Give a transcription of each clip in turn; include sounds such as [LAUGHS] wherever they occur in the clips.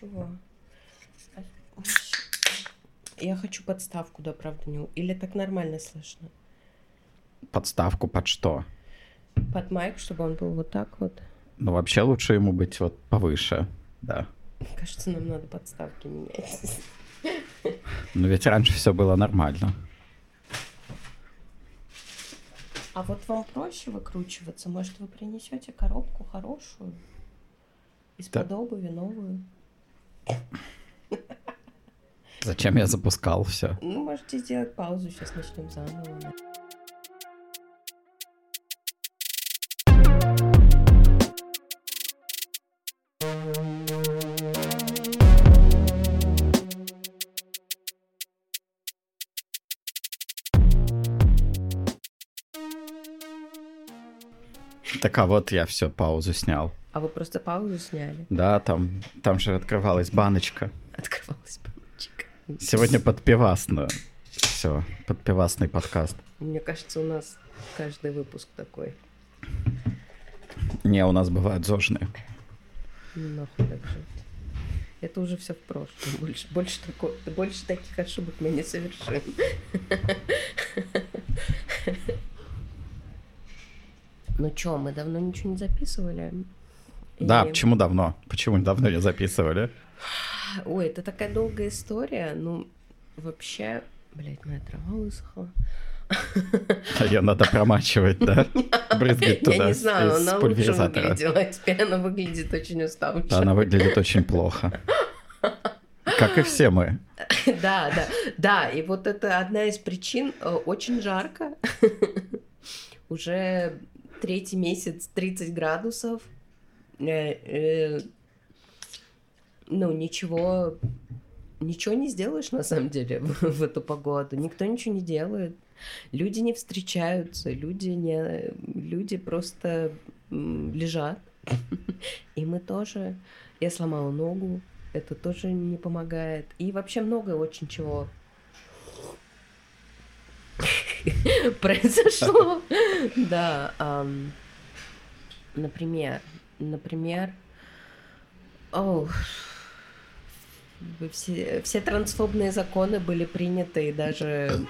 чего? А, Я хочу подставку, да, правда, не... Или так нормально слышно? Подставку под что? Под майк, чтобы он был вот так вот. Ну, вообще лучше ему быть вот повыше, да. Кажется, нам надо подставки менять. Но ведь раньше все было нормально. А вот вам проще выкручиваться? Может, вы принесете коробку хорошую? Из-под обуви новую? [LAUGHS] Зачем я запускал все? Ну, можете сделать паузу, сейчас начнем заново. Так а вот я все, паузу снял. А вы просто паузу сняли? Да, там, там же открывалась баночка. Открывалась баночка. Сегодня подпивасно. Все, подпивасный подкаст. Мне кажется, у нас каждый выпуск такой. Не, у нас бывают зожные. Ну, Нахуй так жить. Это уже все в прошлом. Больше, больше, тако- больше таких ошибок мы не совершим. Ну чё, мы давно ничего не записывали? Да, И- почему давно? Почему давно не записывали? Ой, это такая долгая история. Ну, вообще... Блять, моя трава высохла. Ее надо промачивать, да? [LAUGHS] Брызгать туда Я не знаю, она лучше выглядела. а Теперь она выглядит очень уставшей. Да, она выглядит очень плохо. Как и все мы. [LAUGHS] Да, да, да. И вот это одна из причин. э, Очень жарко. [LAUGHS] Уже третий месяц 30 градусов. Э, э, Ну, ничего, ничего не сделаешь на самом деле [LAUGHS] в, эту погоду. Никто ничего не делает. Люди не встречаются, люди не, люди просто лежат. [LAUGHS] И мы тоже. Я сломала ногу, это тоже не помогает. И вообще много очень чего [LAUGHS] произошло. Да. Например, например, о, все, все трансфобные законы были приняты и даже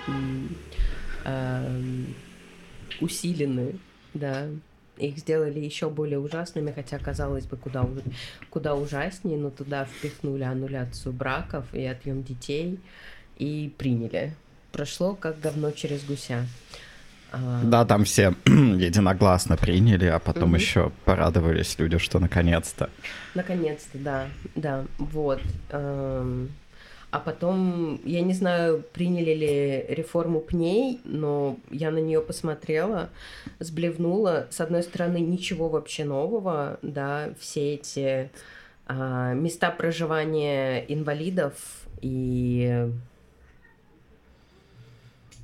ам, усилены, да. Их сделали еще более ужасными, хотя, казалось бы, куда, куда ужаснее, но туда впихнули аннуляцию браков и отъем детей и приняли. Прошло как говно через гуся. Да, там все [CLEARS THROAT] единогласно приняли, а потом Мгм. еще порадовались люди, что наконец-то. Наконец-то, да, да, вот. Эм, А потом, я не знаю, приняли ли реформу пней, но я на нее посмотрела, сблевнула. С одной стороны, ничего вообще нового, да, все эти а, места проживания инвалидов и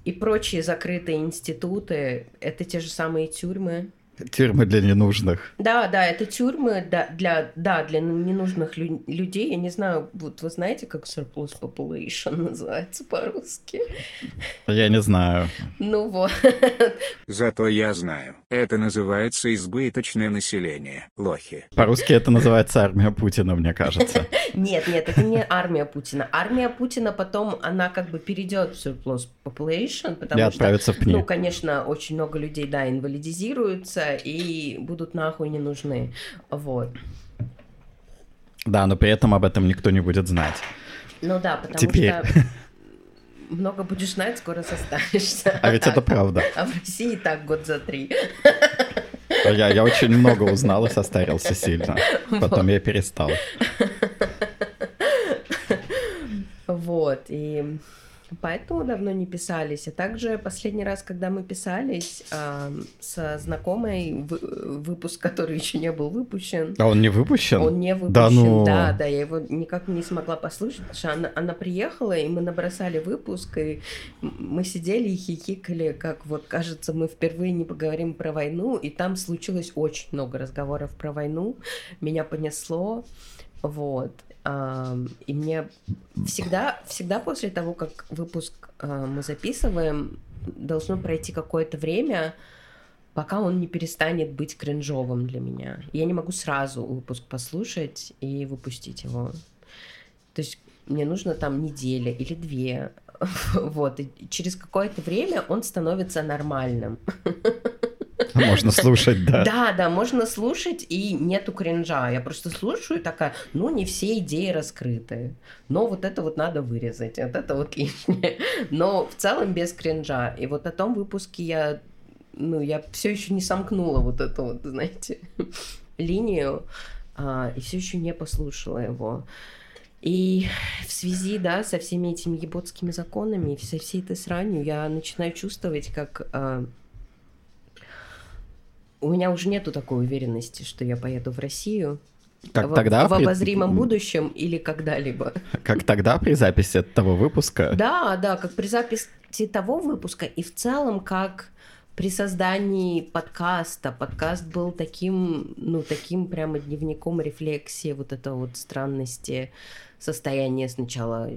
и прочие закрытые институты, это те же самые тюрьмы, Тюрьмы для ненужных. да, да, это тюрьмы да, для, да, для ненужных лю- людей. Я не знаю, вот вы знаете, как surplus population [LAUGHS] называется по-русски? Я не знаю. Ну вот. Зато я знаю. Это называется избыточное население. Лохи. По-русски это называется армия Путина, мне кажется. [LAUGHS] Нет, нет, это не армия Путина. Армия Путина потом, она как бы перейдет в surplus population, потому что, ну, конечно, очень много людей, да, инвалидизируются и будут нахуй не нужны. Вот. Да, но при этом об этом никто не будет знать. Ну да, потому Теперь. что много будешь знать, скоро состаришься. А ведь это правда. А в России так год за три. Я, я очень много узнал и состарился сильно. Потом я перестал. Вот, и поэтому давно не писались. А также последний раз, когда мы писались а, со знакомой, вы- выпуск, который еще не был выпущен, А он не выпущен? он не выпущен, Да ну. да, да, я его никак не смогла послушать, потому что она, она приехала, и мы набросали выпуск, и мы сидели и хихикали, как вот, кажется, мы впервые не поговорим про войну, и там случилось очень много разговоров про войну, меня понесло, вот, и мне всегда, всегда после того, как выпуск а, мы записываем, должно пройти какое-то время, пока он не перестанет быть кринжовым для меня. Я не могу сразу выпуск послушать и выпустить его. То есть мне нужно там неделя или две. [LAUGHS] Вот, и через какое-то время он становится нормальным. [LAUGHS] [LAUGHS] Можно слушать, да. Да, да, можно слушать, и нету кринжа. Я просто слушаю такая, ну, не все идеи раскрыты. Но вот это вот надо вырезать, вот это вот лишнее. [LAUGHS] Но в целом без кринжа. И вот о том выпуске я, ну, я все еще не сомкнула вот эту вот, знаете, [LAUGHS] линию, а, и все еще не послушала его. И в связи, да, со всеми этими еботскими законами со всей этой сранью я начинаю чувствовать, как а, у меня уже нету такой уверенности, что я поеду в Россию. Как в, тогда в обозримом при... будущем или когда-либо. Как тогда при записи того выпуска? Да, да, как при записи того выпуска и в целом как при создании подкаста. Подкаст был таким, ну, таким прямо дневником рефлексии вот этого вот странности состояния сначала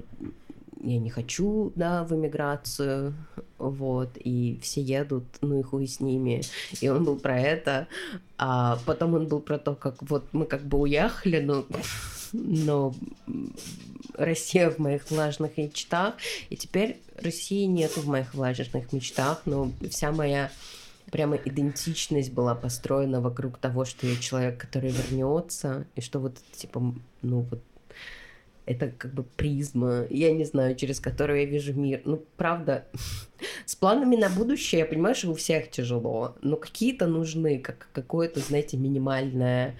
я не хочу, да, в эмиграцию, вот, и все едут, ну и хуй с ними. И он был про это, а потом он был про то, как вот мы как бы уехали, но, но Россия в моих влажных мечтах, и теперь России нету в моих влажных мечтах, но вся моя прямо идентичность была построена вокруг того, что я человек, который вернется, и что вот типа, ну вот это как бы призма, я не знаю, через которую я вижу мир. Ну, правда, [LAUGHS] с планами на будущее, я понимаю, что у всех тяжело, но какие-то нужны, как какое-то, знаете, минимальное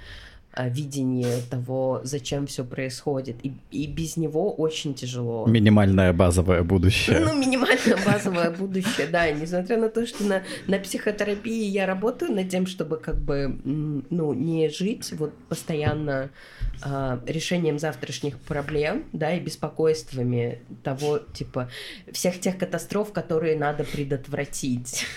видение того, зачем все происходит. И, и без него очень тяжело. Минимальное базовое будущее. Ну, минимальное базовое будущее, да. несмотря на то, что на, на психотерапии я работаю над тем, чтобы как бы, ну, не жить вот постоянно а, решением завтрашних проблем, да, и беспокойствами того, типа, всех тех катастроф, которые надо предотвратить. [LAUGHS]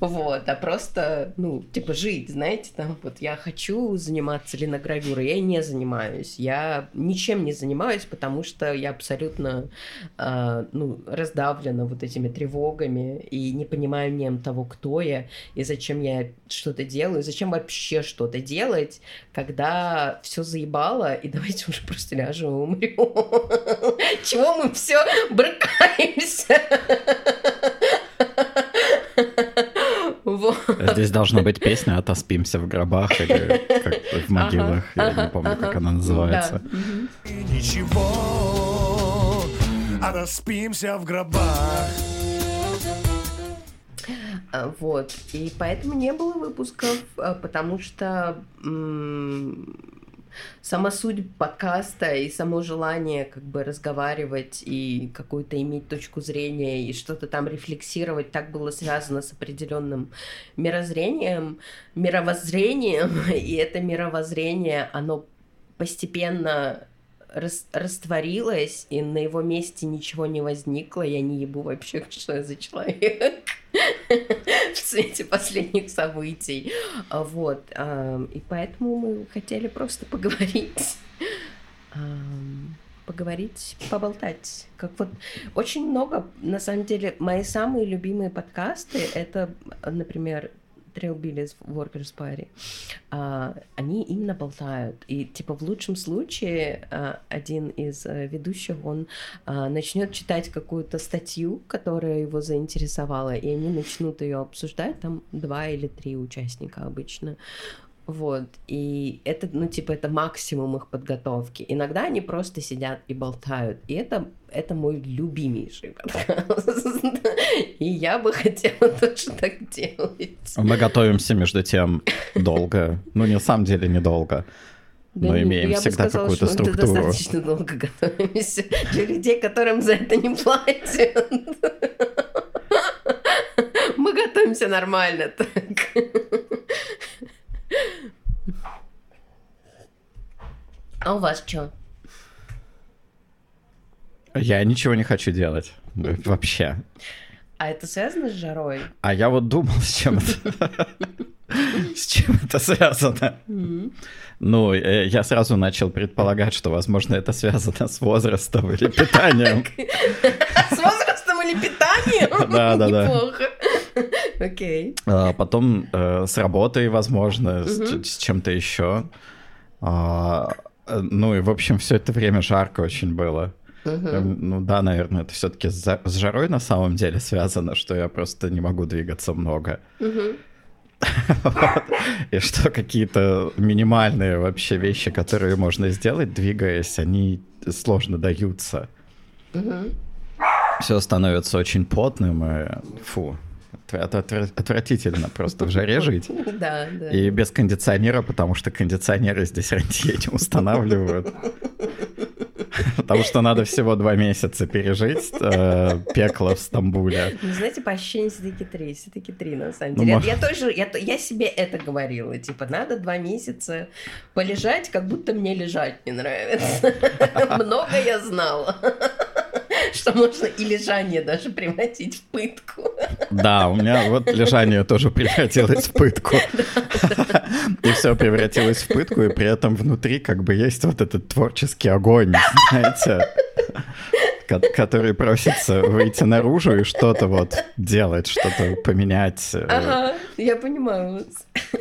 Вот, а просто, ну, типа, жить, знаете, там, вот я хочу заниматься линогравюрой, я не занимаюсь, я ничем не занимаюсь, потому что я абсолютно, ну, раздавлена вот этими тревогами и не понимаю ни того, кто я и зачем я что-то делаю, зачем вообще что-то делать, когда все заебало, и [LAUGHS] давайте уже просто ляжем и умрем. [LAUGHS] Чего мы все брыкаемся? [LAUGHS] Здесь должна быть песня «Отоспимся в гробах» или как в могилах, ага, я ага, не помню, ага. как она называется. Да. Ничего, отоспимся в гробах. А, вот, и поэтому не было выпусков, а, потому что сама суть подкаста и само желание как бы разговаривать и какую-то иметь точку зрения и что-то там рефлексировать так было связано с определенным мирозрением, мировоззрением, [LAUGHS] и это мировоззрение, оно постепенно рас растворилось, и на его месте ничего не возникло, я не ебу вообще, [LAUGHS] что я за человек [LAUGHS] в свете последних событий. Вот. И поэтому мы хотели просто поговорить поговорить, поболтать. Как вот очень много, на самом деле, мои самые любимые подкасты это, например, Trailbillies Workers Party, а, они именно болтают. И, типа, в лучшем случае а, один из а, ведущих, он а, начнет читать какую-то статью, которая его заинтересовала, и они начнут ее обсуждать, там два или три участника обычно. Вот, и это, ну, типа, это максимум их подготовки. Иногда они просто сидят и болтают, и это, это мой любимейший подкаст. [LAUGHS] И я бы хотела тоже так делать. Мы готовимся, между тем, долго. Ну, не на самом деле, недолго. Да но имеем я всегда какую-то структуру. Мы достаточно долго готовимся для людей, которым за это не платят. Мы готовимся нормально так. А у вас что? Я ничего не хочу делать. Вообще. А это связано с жарой? А я вот думал, с чем это... [LAUGHS] С чем это связано? Ну, э, я сразу начал предполагать, что, возможно, это связано с возрастом или питанием. [LAUGHS] С возрастом или питанием? [LAUGHS] Да, да, да. Неплохо. Окей. А потом э, с работой, возможно, с, с чем-то еще. А, э, ну и, в общем, все это время жарко очень было. Ну да, наверное, это все-таки с, жарой на самом деле связано, что я просто не могу двигаться много. [LAUGHS] Вот. И что какие-то минимальные вообще вещи, которые можно сделать, двигаясь, они сложно даются. Все становится очень потным и фу. Это отвра- отвратительно просто в жаре жить. [LAUGHS] Да, да. И без кондиционера, потому что кондиционеры здесь [LAUGHS] рантье не устанавливают. [LAUGHS] Потому что надо всего два месяца пережить э, пекло в Стамбуле. Ну, знаете, по ощущениям все-таки три, все-таки три, на самом Ну, деле. может- Я тоже, я, я себе это говорила, типа, надо два месяца полежать, как будто мне лежать не нравится. [LAUGHS] Много я знала, [LAUGHS] что можно и лежание даже превратить в пытку. Да, у меня вот лежание тоже превратилось в пытку. [LAUGHS] И все превратилось в пытку, и при этом внутри как бы есть вот этот творческий огонь, знаете, ко- который просится выйти наружу и что-то вот делать, что-то поменять, э, Ага, я понимаю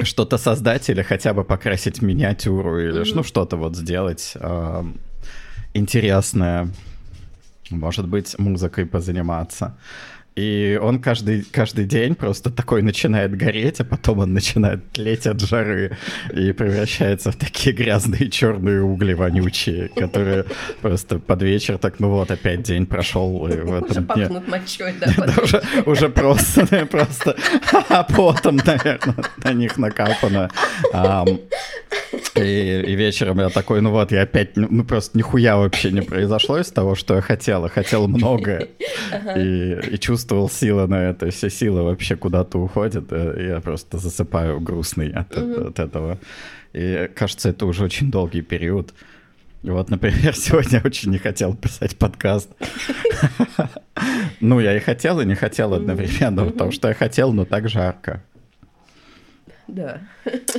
что-то создать или хотя бы покрасить миниатюру или ну что-то вот сделать эм, интересное, может быть, музыкой позаниматься. И он каждый, каждый день просто такой начинает гореть, а потом он начинает тлеть от жары и превращается в такие грязные черные угли вонючие, которые просто под вечер так, ну вот, опять день прошел, и в Уже этом дне... пахнут мочой, да. Уже, уже просто, [LAUGHS] просто потом, наверное, на них накапано. И, и вечером я такой, ну вот, я опять, ну, ну, просто нихуя вообще не произошло из того, что я хотела. Хотел многое. [LAUGHS] И, и чувствовал силы на это. Все силы вообще куда-то уходят. и я просто засыпаю грустный от, от этого. И кажется, это уже очень долгий период. Вот, например, [LAUGHS] сегодня очень не хотел писать подкаст. [LAUGHS] Ну, я и хотел, и не хотел одновременно, потому что я хотел, но так жарко. Да.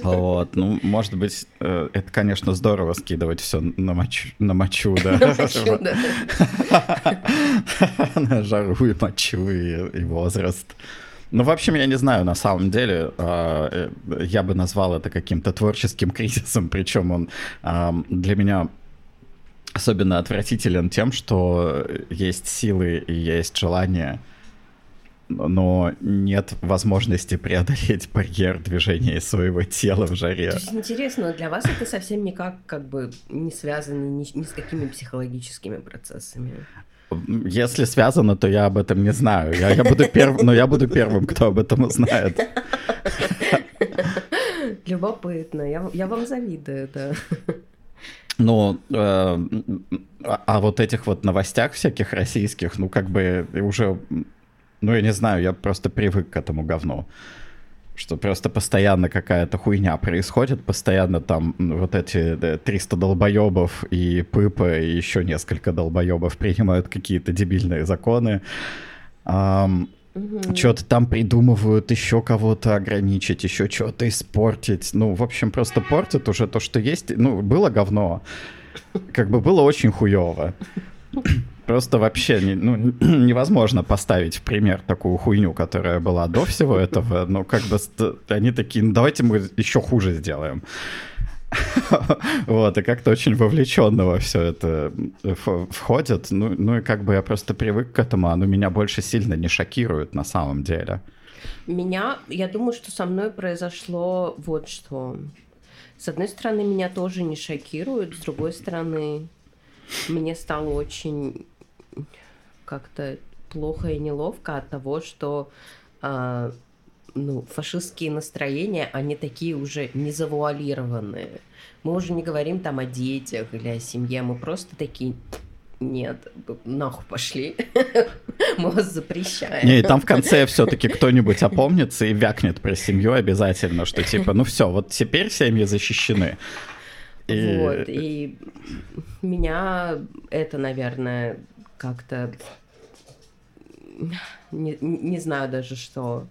Вот, ну, может быть, э, это, конечно, здорово скидывать все на мочу, на мочу, да. На [LAUGHS] жару и мочу и, возраст. Ну, в общем, я не знаю, на самом деле, а, э, я бы назвал это каким-то творческим [LAUGHS] кризисом, причем он а, для меня особенно отвратителен тем, что есть силы и есть желание, но нет возможности преодолеть барьер движения своего тела в жаре. То есть интересно, для вас это совсем никак как бы не связано ни, ни с какими психологическими процессами. Если связано, то я об этом не знаю. Я, я буду перв... Но я буду первым, кто об этом узнает. Любопытно, я, я вам завидую, да. Ну, э, а, а вот этих вот новостях всяких российских, ну, как бы уже, ну, я не знаю, я просто привык к этому говну. Что просто постоянно какая-то хуйня происходит, постоянно там вот эти да, 300 долбоебов и Пыпа и еще несколько долбоебов принимают какие-то дебильные законы. Ам, Что-то там придумывают еще кого-то ограничить, еще что-то испортить. Ну, в общем, просто портят уже то, что есть. Ну, было говно. Как бы было очень хуево. [LAUGHS] Просто вообще ну, [CLEARS THROAT] невозможно поставить в пример такую хуйню, которая была до всего этого. Ну, как бы они такие, ну, давайте мы еще хуже сделаем. [LAUGHS] Вот, и как-то очень вовлеченно во все это в- входят. Ну, ну и как бы я просто привык к этому, оно меня больше сильно не шокирует на самом деле. Меня, я думаю, что со мной произошло вот что. С одной стороны, меня тоже не шокирует, с другой стороны, мне стало очень как-то плохо и неловко от того, что а, ну, фашистские настроения, они такие уже не завуалированные. Мы уже не говорим там о детях или о семье, мы просто такие, нет, нахуй пошли, [LAUGHS] мы вас запрещаем. Не, и там в конце все-таки кто-нибудь опомнится и вякнет про семью обязательно, что типа, ну все, вот теперь семьи защищены. И- Вот, и меня это, наверное, как-то... Не, не знаю даже что.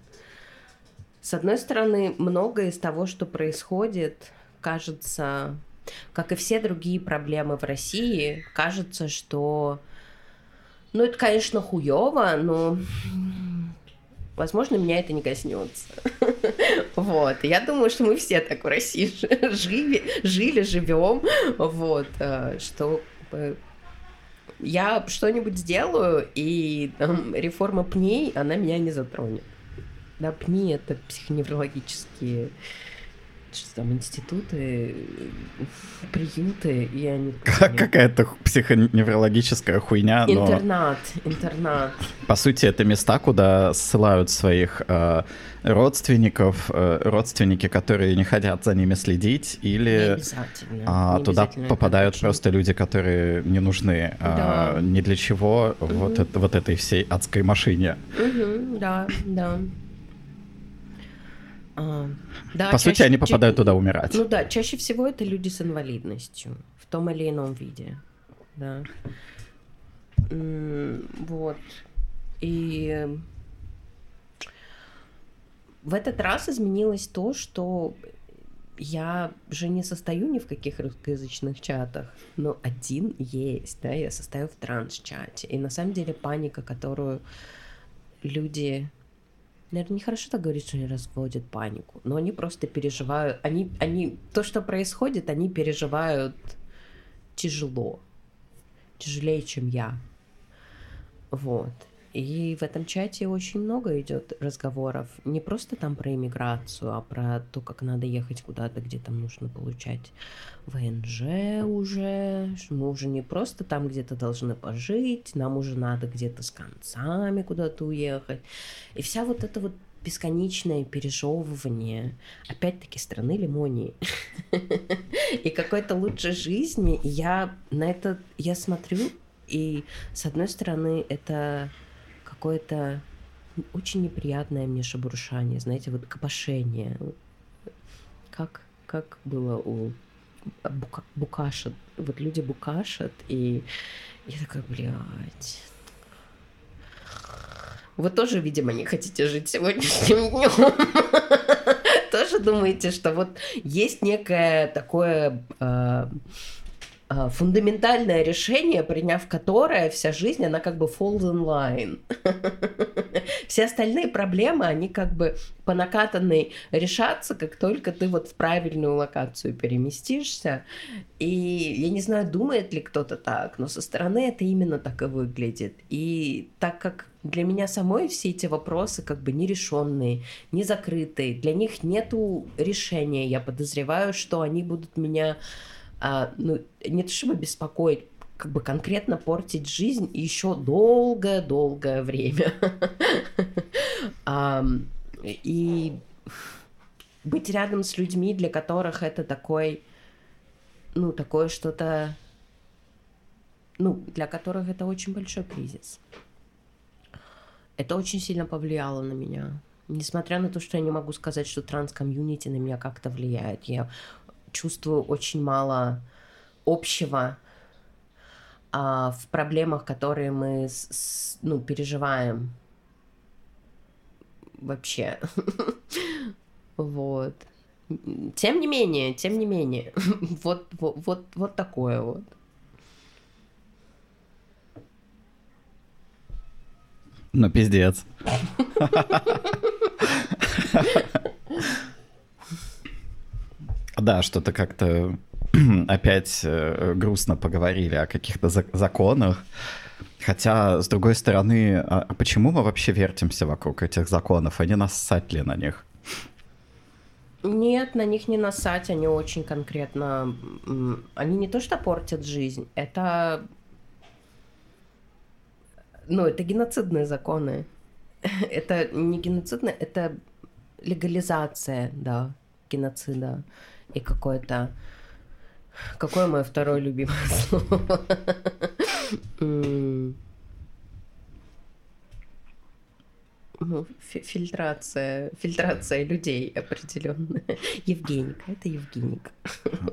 С одной стороны, многое из того, что происходит, кажется, как и все другие проблемы в России, кажется, что... Ну, это, конечно, хуево, но Возможно, меня это не коснется. [LAUGHS] Вот. Я думаю, что мы все так в России жили, жили, живем. Вот. Э, что я что-нибудь сделаю, и там, реформа пней, она меня не затронет. Да, пни — это психоневрологические что там, институты, приюты, и они... [LAUGHS] Какая-то психоневрологическая хуйня, но... Интернат, интернат. По сути, это места, куда ссылают своих э, родственников, э, родственники, которые не хотят за ними следить, или а, не туда попадают просто люди, которые не нужны да. а, ни для чего угу. вот, это, вот этой всей адской машине. Угу, да, да. А, да, По чаще, сути, они попадают ча- туда умирать. Ну да, чаще всего это люди с инвалидностью в том или ином виде. Да. Вот. И в этот раз изменилось то, что я же не состою ни в каких русскоязычных чатах, но один есть, да, я состою в транс-чате. И на самом деле паника, которую люди наверное, нехорошо так говорить, что они разводят панику, но они просто переживают, они, они, то, что происходит, они переживают тяжело, тяжелее, чем я. Вот. И в этом чате очень много идет разговоров не просто там про иммиграцию, а про то, как надо ехать куда-то, где там нужно получать ВНЖ уже. Мы уже не просто там где-то должны пожить, нам уже надо где-то с концами куда-то уехать. И вся вот эта вот бесконечное пережевывание, опять-таки, страны лимонии [LAUGHS] и какой-то лучшей жизни. Я на это, я смотрю, и с одной стороны, это какое-то очень неприятное мне шебуршание, знаете, вот копошение. Как, как было у бука, букаша, вот люди букашат, и я такая, блядь. Вы тоже, видимо, не хотите жить сегодняшним [LAUGHS] днем. Тоже думаете, что вот есть некое такое а, фундаментальное решение, приняв которое вся жизнь, она как бы falls in line. [LAUGHS] Все остальные проблемы, они как бы по накатанной решатся, как только ты вот в правильную локацию переместишься. И я не знаю, думает ли кто-то так, но со стороны это именно так и выглядит. И так как для меня самой все эти вопросы как бы нерешенные, не закрытые, для них нету решения. Я подозреваю, что они будут меня а, ну, не то чтобы беспокоить, как бы конкретно портить жизнь еще долгое-долгое время. [LAUGHS] И быть рядом с людьми, для которых это такой, ну, такое что-то, ну, для которых это очень большой кризис. Это очень сильно повлияло на меня. Несмотря на то, что я не могу сказать, что транс-комьюнити на меня как-то влияет. Я чувствую очень мало общего а, в проблемах, которые мы с, с, ну, переживаем вообще. [LAUGHS] Вот. Тем не менее, тем не менее, [LAUGHS] вот, вот, вот, вот такое вот. Ну, пиздец. [LAUGHS] Да, что-то как-то [CLEARS THROAT] опять э, грустно поговорили о каких-то законах. Хотя, с другой стороны, а, а почему мы вообще вертимся вокруг этих законов? Они нассать ли на них? Нет, на них не насать, они очень конкретно... Они не то что портят жизнь, это... Ну, это геноцидные законы. [LAUGHS] Это не геноцидные, это легализация, да, геноцида и какое-то... Какое мое второе любимое [LAUGHS] слово? ну, фильтрация, фильтрация людей определенная. Евгеника, это Евгеника.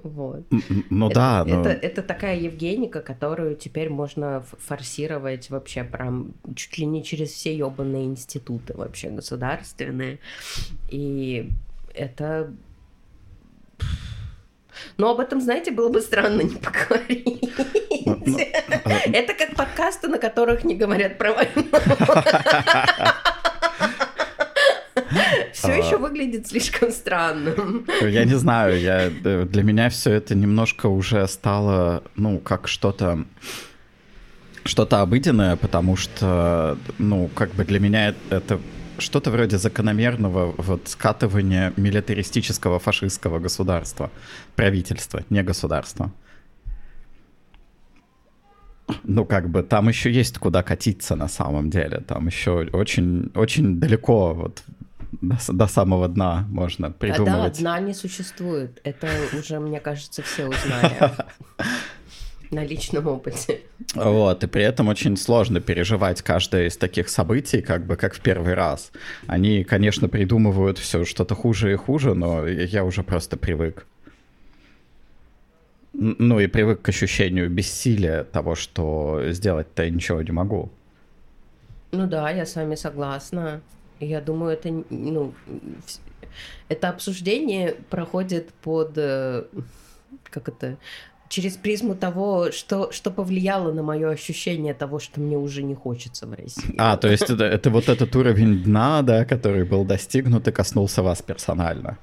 вот. Ну это, да. Но... Это, это такая Евгеника, которую теперь можно форсировать вообще прям чуть ли не через все ебаные институты вообще государственные. И это но об этом, знаете, было бы странно не поговорить. Это как подкасты, на которых не говорят про войну. выглядит слишком странным. Я не знаю, я, э, для меня все это немножко уже стало, ну, как что-то что-то обыденное, потому что, ну, как бы для меня это что-то вроде закономерного вот скатывания милитаристического фашистского государства, правительства, не государства. Ну, как бы там еще есть куда катиться на самом деле. Там еще очень, очень далеко вот до, до самого дна можно придумывать. А да, дна не существует. Это уже, мне кажется, все узнали [LAUGHS] на личном опыте. Вот, и при этом очень сложно переживать каждое из таких событий, как бы как в первый раз. Они, конечно, придумывают все что-то хуже и хуже, но я уже просто привык. Ну и привык к ощущению бессилия того, что сделать-то я ничего не могу. Ну да, я с вами согласна. Я думаю, это, ну, это обсуждение проходит под, э, как это, через призму того, что, что повлияло на мое ощущение того, что мне уже не хочется в России. А, то есть это, это вот этот уровень дна, да, который был достигнут и коснулся вас персонально.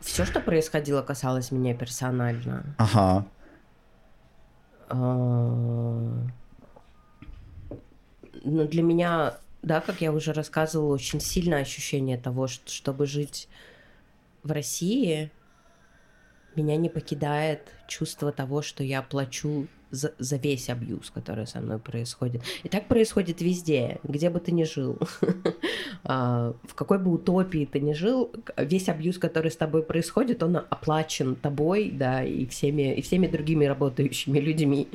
Все, что происходило, касалось меня персонально. Ага. А... Ну, для меня, да, как я уже рассказывала, очень сильное ощущение того, что чтобы жить в России, меня не покидает чувство того, что я плачу за, за весь абьюз, который со мной происходит. И так происходит везде, где бы ты ни жил. [LAUGHS] А, в какой бы утопии ты ни жил, весь абьюз, который с тобой происходит, он оплачен тобой, да, и всеми, и всеми другими работающими людьми.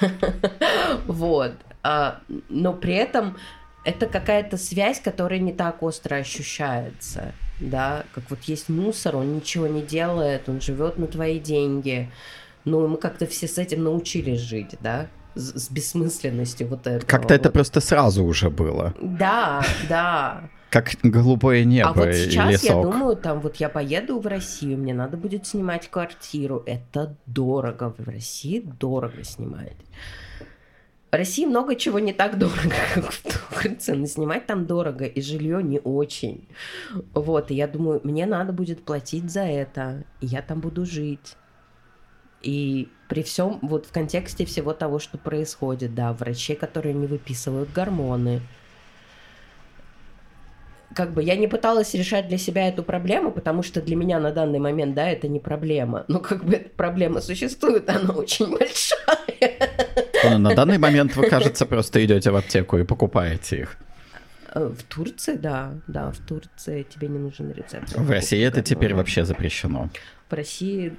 [LAUGHS] Вот. А, но при этом это какая-то связь, которая не так остро ощущается да, как вот есть мусор, он ничего не делает, он живет на твои деньги. Ну, мы как-то все с этим научились жить, да, с, с бессмысленностью вот этого. Как-то вот. это просто сразу уже было. Да, да. Как голубое небо а вот сейчас и лесок. я думаю, там вот я поеду в Россию, мне надо будет снимать квартиру. Это дорого. В России дорого снимать. В России много чего не так дорого, [LAUGHS] как в Турции, но снимать там дорого, и жилье не очень. Вот, и я думаю, мне надо будет платить за это, и я там буду жить. И при всем, вот в контексте всего того, что происходит, да, врачи, которые не выписывают гормоны, как бы я не пыталась решать для себя эту проблему, потому что для меня на данный момент, да, это не проблема. Но как бы эта проблема существует, она очень [LAUGHS] большая. Ну, на данный момент вы, кажется, просто идете в аптеку и покупаете их. Э, в Турции, да, да, в Турции тебе не нужен рецепт. В России это теперь вообще запрещено. В России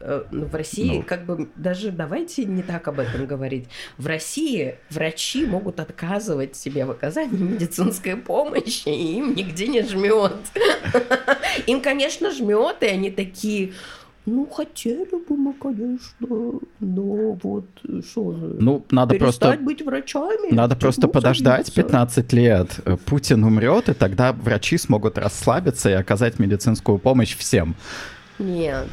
Э, ну, в России, ну. как бы, даже давайте не так об этом говорить. В России врачи могут отказывать себе в оказании медицинской помощи, и им нигде не жмет. [LAUGHS] Им, конечно, жмет, и они такие, ну, хотели бы мы, конечно, но вот что же. Ну, надо просто... быть врачами. Надо просто подождать 15 лет. Путин умрет, и тогда врачи смогут расслабиться и оказать медицинскую помощь всем. Нет.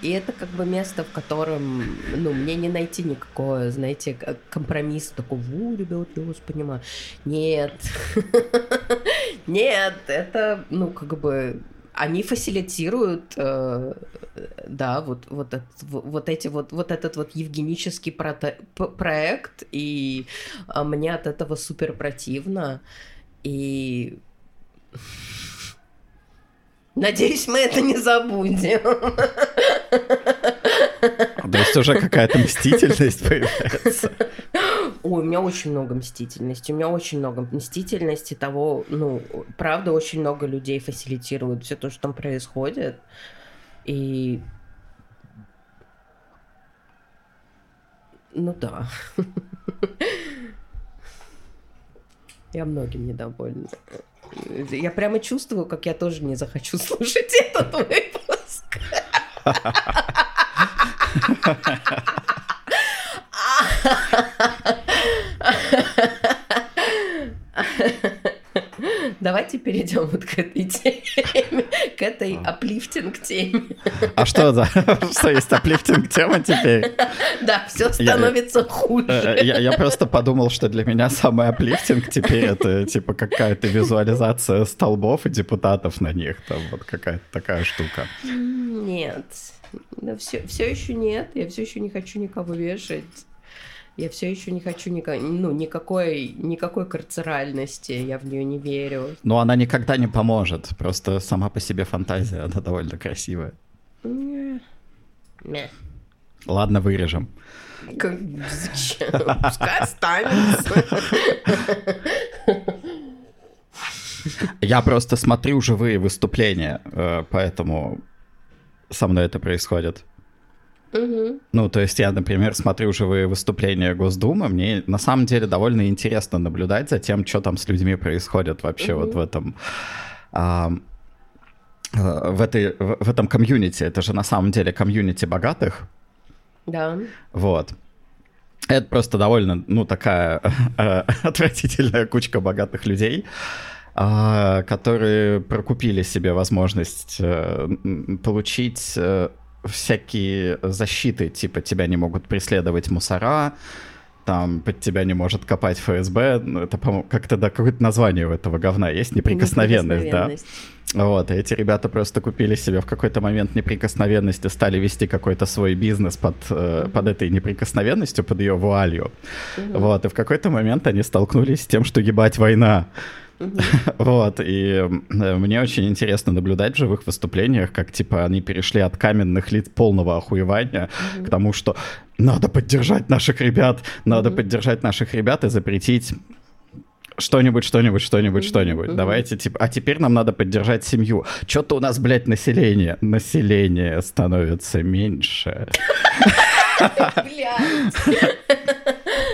И это как бы место, в котором, ну, мне не найти никакого, знаете, компромисса такого, у, ребят, я вас понимаю. Нет. [LAUGHS] Нет, это, ну, как бы, они фасилитируют, э, да, вот, вот, этот, вот эти вот, вот этот вот евгенический проект, и а мне от этого супер противно, и Надеюсь, мы это не забудем. То есть уже какая-то мстительность появляется. [LAUGHS] Ой, у меня очень много мстительности. У меня очень много мстительности того, ну, правда, очень много людей фасилитируют все то, что там происходит. И... Ну да. [LAUGHS] Я многим недовольна. Я прямо чувствую, как я тоже не захочу [LAUGHS] слушать этот выпуск. [LAUGHS] [LAUGHS] давайте перейдем вот к этой теме, к этой аплифтинг теме. А что за... Что есть аплифтинг тема теперь? Да, все становится хуже. Э, я, я просто подумал, что для меня самый аплифтинг теперь это типа какая-то визуализация столбов и депутатов на них. Там вот какая-то такая штука. Нет. Да все, все еще нет. Я все еще не хочу никого вешать. Я все еще не хочу никак, ну, никакой, никакой карцеральности, я в нее не верю. Но она никогда не поможет, просто сама по себе фантазия, она довольно красивая. Не. Ладно, вырежем. Как, зачем? Пускай останется. Я просто смотрю живые выступления, э, поэтому со мной это происходит. Угу. Ну, то есть я, например, смотрю живые выступления Госдумы, мне на самом деле довольно интересно наблюдать за тем, что там с людьми происходит вообще угу. вот в этом... А, в, этой, в этом комьюнити. Это же на самом деле комьюнити богатых. Да. Вот. Это просто довольно, ну, такая э, [LAUGHS] отвратительная кучка богатых людей, э, которые прокупили себе возможность э, получить э, всякие защиты, типа тебя не могут преследовать мусора, там под тебя не может копать ФСБ, ну, это, по-моему, как-то, да, какое-то название у этого говна есть, неприкосновенность, неприкосновенность. да. Вот, эти ребята просто купили себе в какой-то момент неприкосновенность и стали вести какой-то свой бизнес под, mm-hmm. под этой неприкосновенностью, под ее вуалью. Mm-hmm. Вот, и в какой-то момент они столкнулись с тем, что ебать война. [LAUGHS] Вот, и мне очень интересно наблюдать в живых выступлениях, как, типа, они перешли от каменных лиц полного охуевания к тому, что надо поддержать наших ребят, надо поддержать наших ребят и запретить что-нибудь, что-нибудь, что-нибудь, что-нибудь. Давайте, типа, а теперь нам надо поддержать семью. Что-то у нас, блядь, население. Население становится меньше. [LAUGHS] [LAUGHS]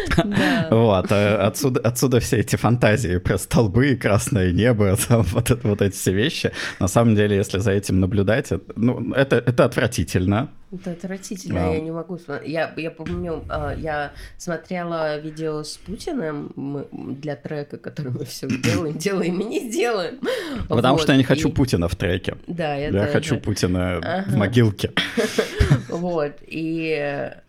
Вот, э, отсюда, отсюда все эти фантазии про столбы, красное небо, [LAUGHS] там, вот, это, вот эти все вещи. На самом деле, если за этим наблюдать, это, ну, это, это отвратительно. Это отвратительно, я не могу смотреть. Я, я помню, а, я смотрела видео с Путиным для трека, который мы все [COUGHS] делаем, делаем и не сделаем. Потому вот, что я не хочу и... Путина в треке. Да, это... Я хочу Путина ага. в могилке. [LAUGHS] Вот, и э,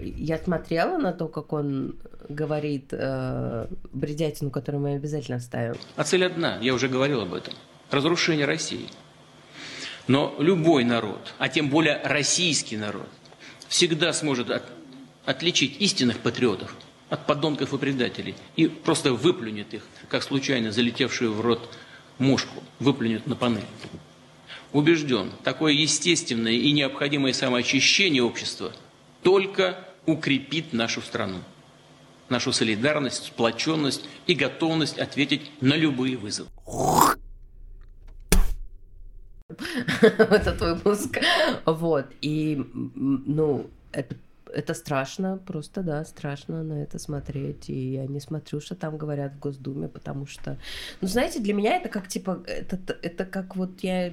я смотрела на то, как он говорит э, бредятину, которую мы обязательно оставим. А цель одна, я уже говорил об этом. Разрушение России. Но любой народ, а тем более российский народ, всегда сможет от, отличить истинных патриотов от подонков и предателей и просто выплюнет их, как случайно залетевшую в рот мушку, выплюнет на панель. Убежден, такое естественное и необходимое самоочищение общества только укрепит нашу страну, нашу солидарность, сплоченность и готовность ответить на любые вызовы. Это твой мозг. Вот. И, ну, это это страшно, просто, да, страшно на это смотреть. И я не смотрю, что там говорят в Госдуме, потому что, ну, знаете, для меня это как, типа, это, это как вот я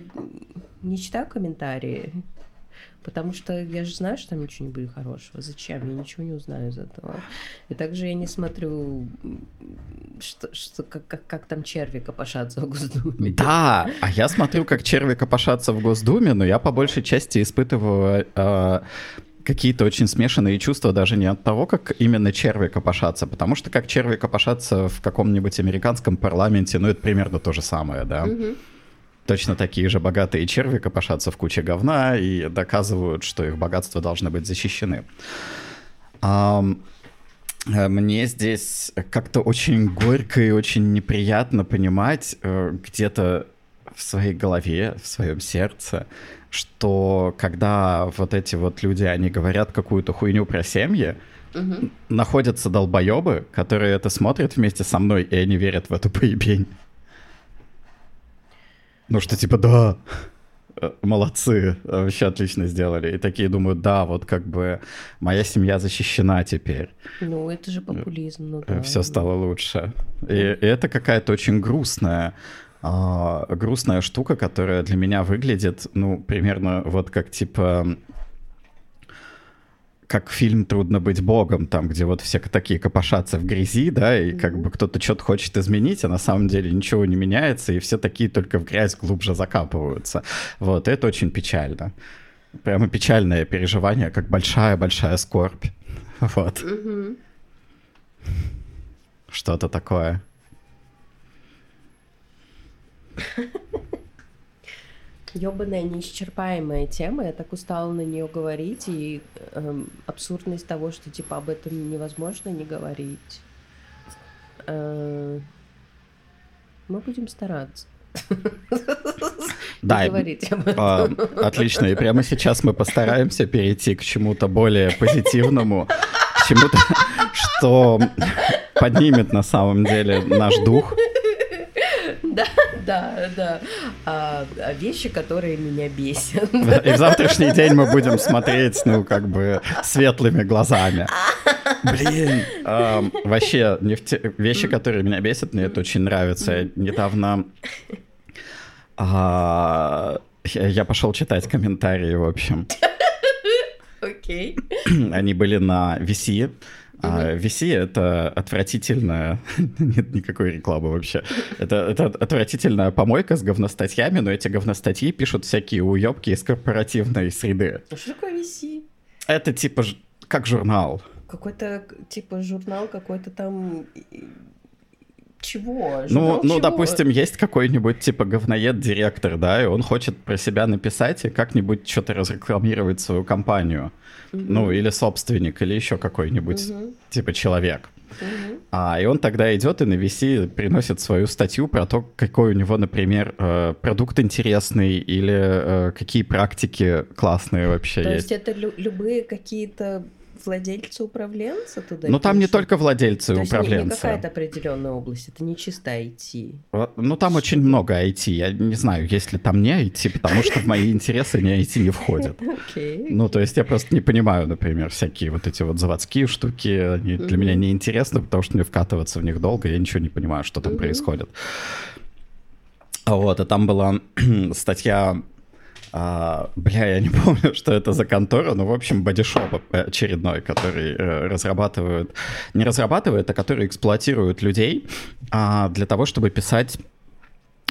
не читаю комментарии, Потому что я же знаю, что там ничего не будет хорошего. Зачем? Я ничего не узнаю из этого. И также я не смотрю, что, что, как, как, как там черви копошатся в Госдуме. Да, а я смотрю, как черви копошатся в Госдуме, но я по большей части испытываю э, какие-то очень смешанные чувства даже не от того, как именно черви копошатся, потому что как черви копошатся в каком-нибудь американском парламенте, ну это примерно то же самое, да. Угу точно такие же богатые черви копошатся в куче говна и доказывают, что их богатства должны быть защищены. Мне здесь как-то очень горько и очень неприятно понимать э, где-то в своей голове, в своем сердце, что когда вот эти вот люди, они говорят какую-то хуйню про семьи, угу. находятся долбоебы, которые это смотрят вместе со мной, и они верят в эту поебень. Ну что типа, да, э, молодцы, вообще отлично сделали. И такие думают, да, вот как бы моя семья защищена теперь. Ну, это же популизм, ну да. Все стало лучше. И, и это какая-то очень грустная, а, грустная штука, которая для меня выглядит, ну, примерно вот как типа как фильм «Трудно быть богом», там, где вот все такие копошатся в грязи, да, и как бы кто-то что-то хочет изменить, а на самом деле ничего не меняется, и все такие только в грязь глубже закапываются. Вот, это очень печально. Прямо печальное переживание, как большая-большая скорбь. [LAUGHS] Вот. Что-то такое. [LAUGHS] Ёбаная неисчерпаемая тема, я так устала на нее говорить, и эм, абсурдность того, что типа об этом невозможно не говорить. Э, мы будем стараться. Да, а, отлично. И прямо сейчас мы постараемся перейти к чему-то более позитивному, к чему-то, что поднимет на самом деле наш дух. Да, да, да. А, а вещи, которые меня бесят. И в завтрашний день мы будем смотреть, ну, как бы, светлыми глазами. Блин, ам, вообще, нефте- вещи, которые меня бесят, мне это очень нравится. Я недавно... а, я я пошел читать комментарии, в общем. Окей. Они были на VC. А VC — это отвратительная... [LAUGHS] Нет никакой рекламы вообще. Это, это отвратительная помойка с говностатьями, но эти говностатьи пишут всякие уебки из корпоративной среды. А что такое VC? Это типа как журнал. Какой-то, типа, журнал какой-то там... Чего? Ну, Журнал ну, чего? допустим, есть какой-нибудь типа говноед-директор, да, и он хочет про себя написать и как-нибудь что-то разрекламировать свою компанию. Ну, или собственник, или еще какой-нибудь типа человек. Мгм. А, и он тогда идет и на VC приносит свою статью про то, какой у него, например, э, продукт интересный или э, какие практики классные вообще То есть. есть это лю- любые какие-то владельцы, управленцы туда Ну, там не только владельцы То есть не- какая-то определенная область, это не чисто IT. Ну, там очень много IT. Я не знаю, есть ли там не IT, потому что в мои интересы не IT не входят. [LAUGHS] Ну, то есть я просто не понимаю, например, всякие вот эти вот заводские штуки, они для меня не интересны, потому что мне вкатываться в них долго, я ничего не понимаю, что там происходит. А Вот, и там была [CLEARS THROAT] статья, а, бля, я не [LAUGHS] помню, что это за контора, но, в общем, бодишоп очередной, который э, разрабатывают, не разрабатывает, а который эксплуатирует людей а, для того, чтобы писать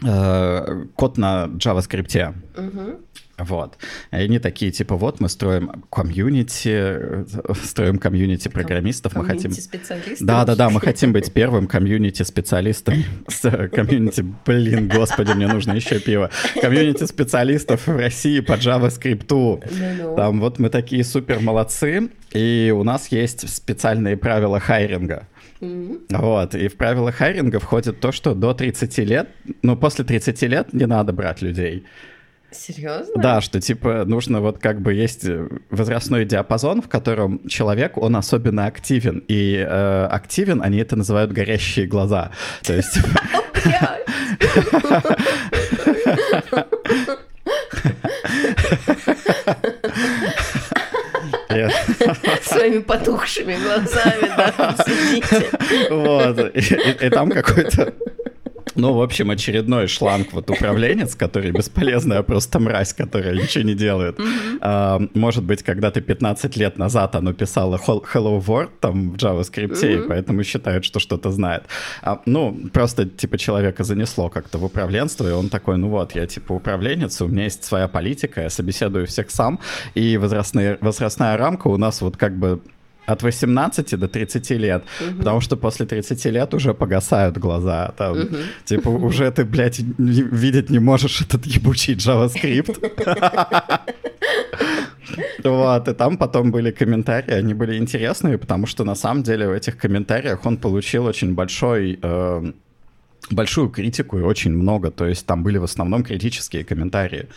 э, код на JavaScript. Мгм. Вот. И они такие, типа, вот мы строим комьюнити, э, строим комьюнити программистов, мы хотим... Комьюнити-специалисты? Да, да, да, мы хотим быть первым комьюнити-специалистом. Э, комьюнити, блин, господи, мне нужно еще пиво. Комьюнити-специалистов в России по JavaScript. Там вот мы такие супер молодцы, и у нас есть специальные правила хайринга. Вот, и в правила хайринга входит то, что до 30 лет, ну, после 30 лет не надо брать людей. Серьезно? Да, что типа нужно вот как бы есть э, возрастной диапазон, в котором человек, он особенно активен. И э, активен, они это называют горящие глаза. То есть... [LAUGHS] [LAUGHS] Своими потухшими глазами, да. [LAUGHS] Вот. И там какой-то... Ну, в общем, очередной шланг вот управленец, который бесполезная просто мразь, которая ничего не делает. А, может быть, когда-то 15 лет назад оно писало Hello World там в JavaScript, и поэтому считают, что что-то знает. А, ну, просто типа человека занесло как-то в управленство, и он такой, ну вот, я типа управленец, у меня есть своя политика, я собеседую всех сам, и возрастные, возрастная рамка у нас вот как бы от 18 до 30 лет, потому что после 30 лет уже погасают глаза, там, типа, уже ты, блядь, видеть не можешь этот ебучий JavaScript. Вот, и там потом были комментарии, они были интересные, потому что на самом деле в этих комментариях он получил очень большой э, большую критику и очень много. То есть там были в основном критические комментарии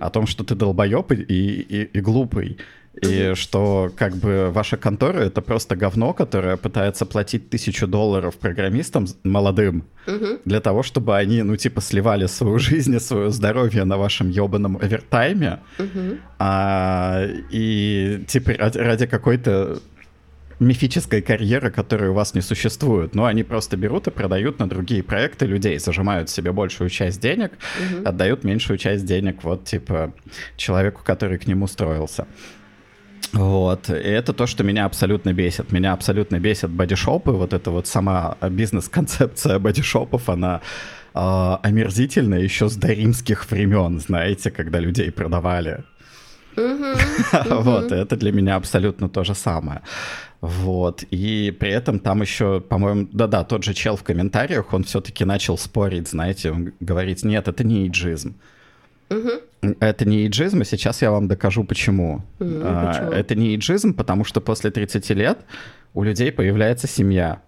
о том, что ты долбоеб и, и, и глупый. И что как бы ваша контора это просто говно, которое пытается платить тысячу долларов программистам молодым для того, чтобы они, ну, типа, сливали свою жизнь и свое здоровье на вашем ебаном овертайме. А, и типа ради, ради какой-то мифической карьеры, которой у вас не существует. Но они просто берут и продают на другие проекты людей, зажимают себе большую часть денег, отдают меньшую часть денег вот, типа, человеку, который к нему строился. Вот. И это то, что меня абсолютно бесит. Меня абсолютно бесит бодишопы. Вот эта вот сама бизнес-концепция бодишопов, она э, омерзительная еще с доримских времен, знаете, когда людей продавали. [LAUGHS] Вот, это для меня абсолютно то же самое. Вот, и при этом там еще, по-моему, да-да, тот же чел в комментариях, он все-таки начал спорить, знаете, он говорит, нет, это не иджизм. Это не иджизм, и сейчас я вам докажу, почему. Мгм, А, почему? Это не иджизм, потому что после 30 лет у людей появляется семья,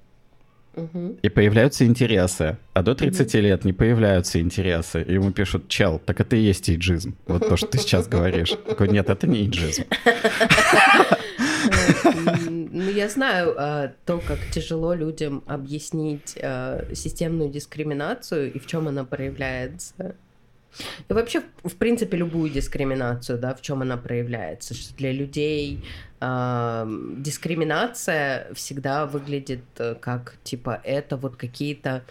и появляются интересы, а до 30 лет не появляются интересы. И ему пишут, чел, так это и есть иджизм. Вот то, что ты сейчас говоришь. Такой, нет, это не иджизм. [LAUGHS] Ну, я знаю а, то, как тяжело людям объяснить а, системную дискриминацию и в чем она проявляется. И вообще, в принципе, любую дискриминацию, да, в чем она проявляется. Что для людей а, дискриминация всегда выглядит э, как, типа, это вот какие-то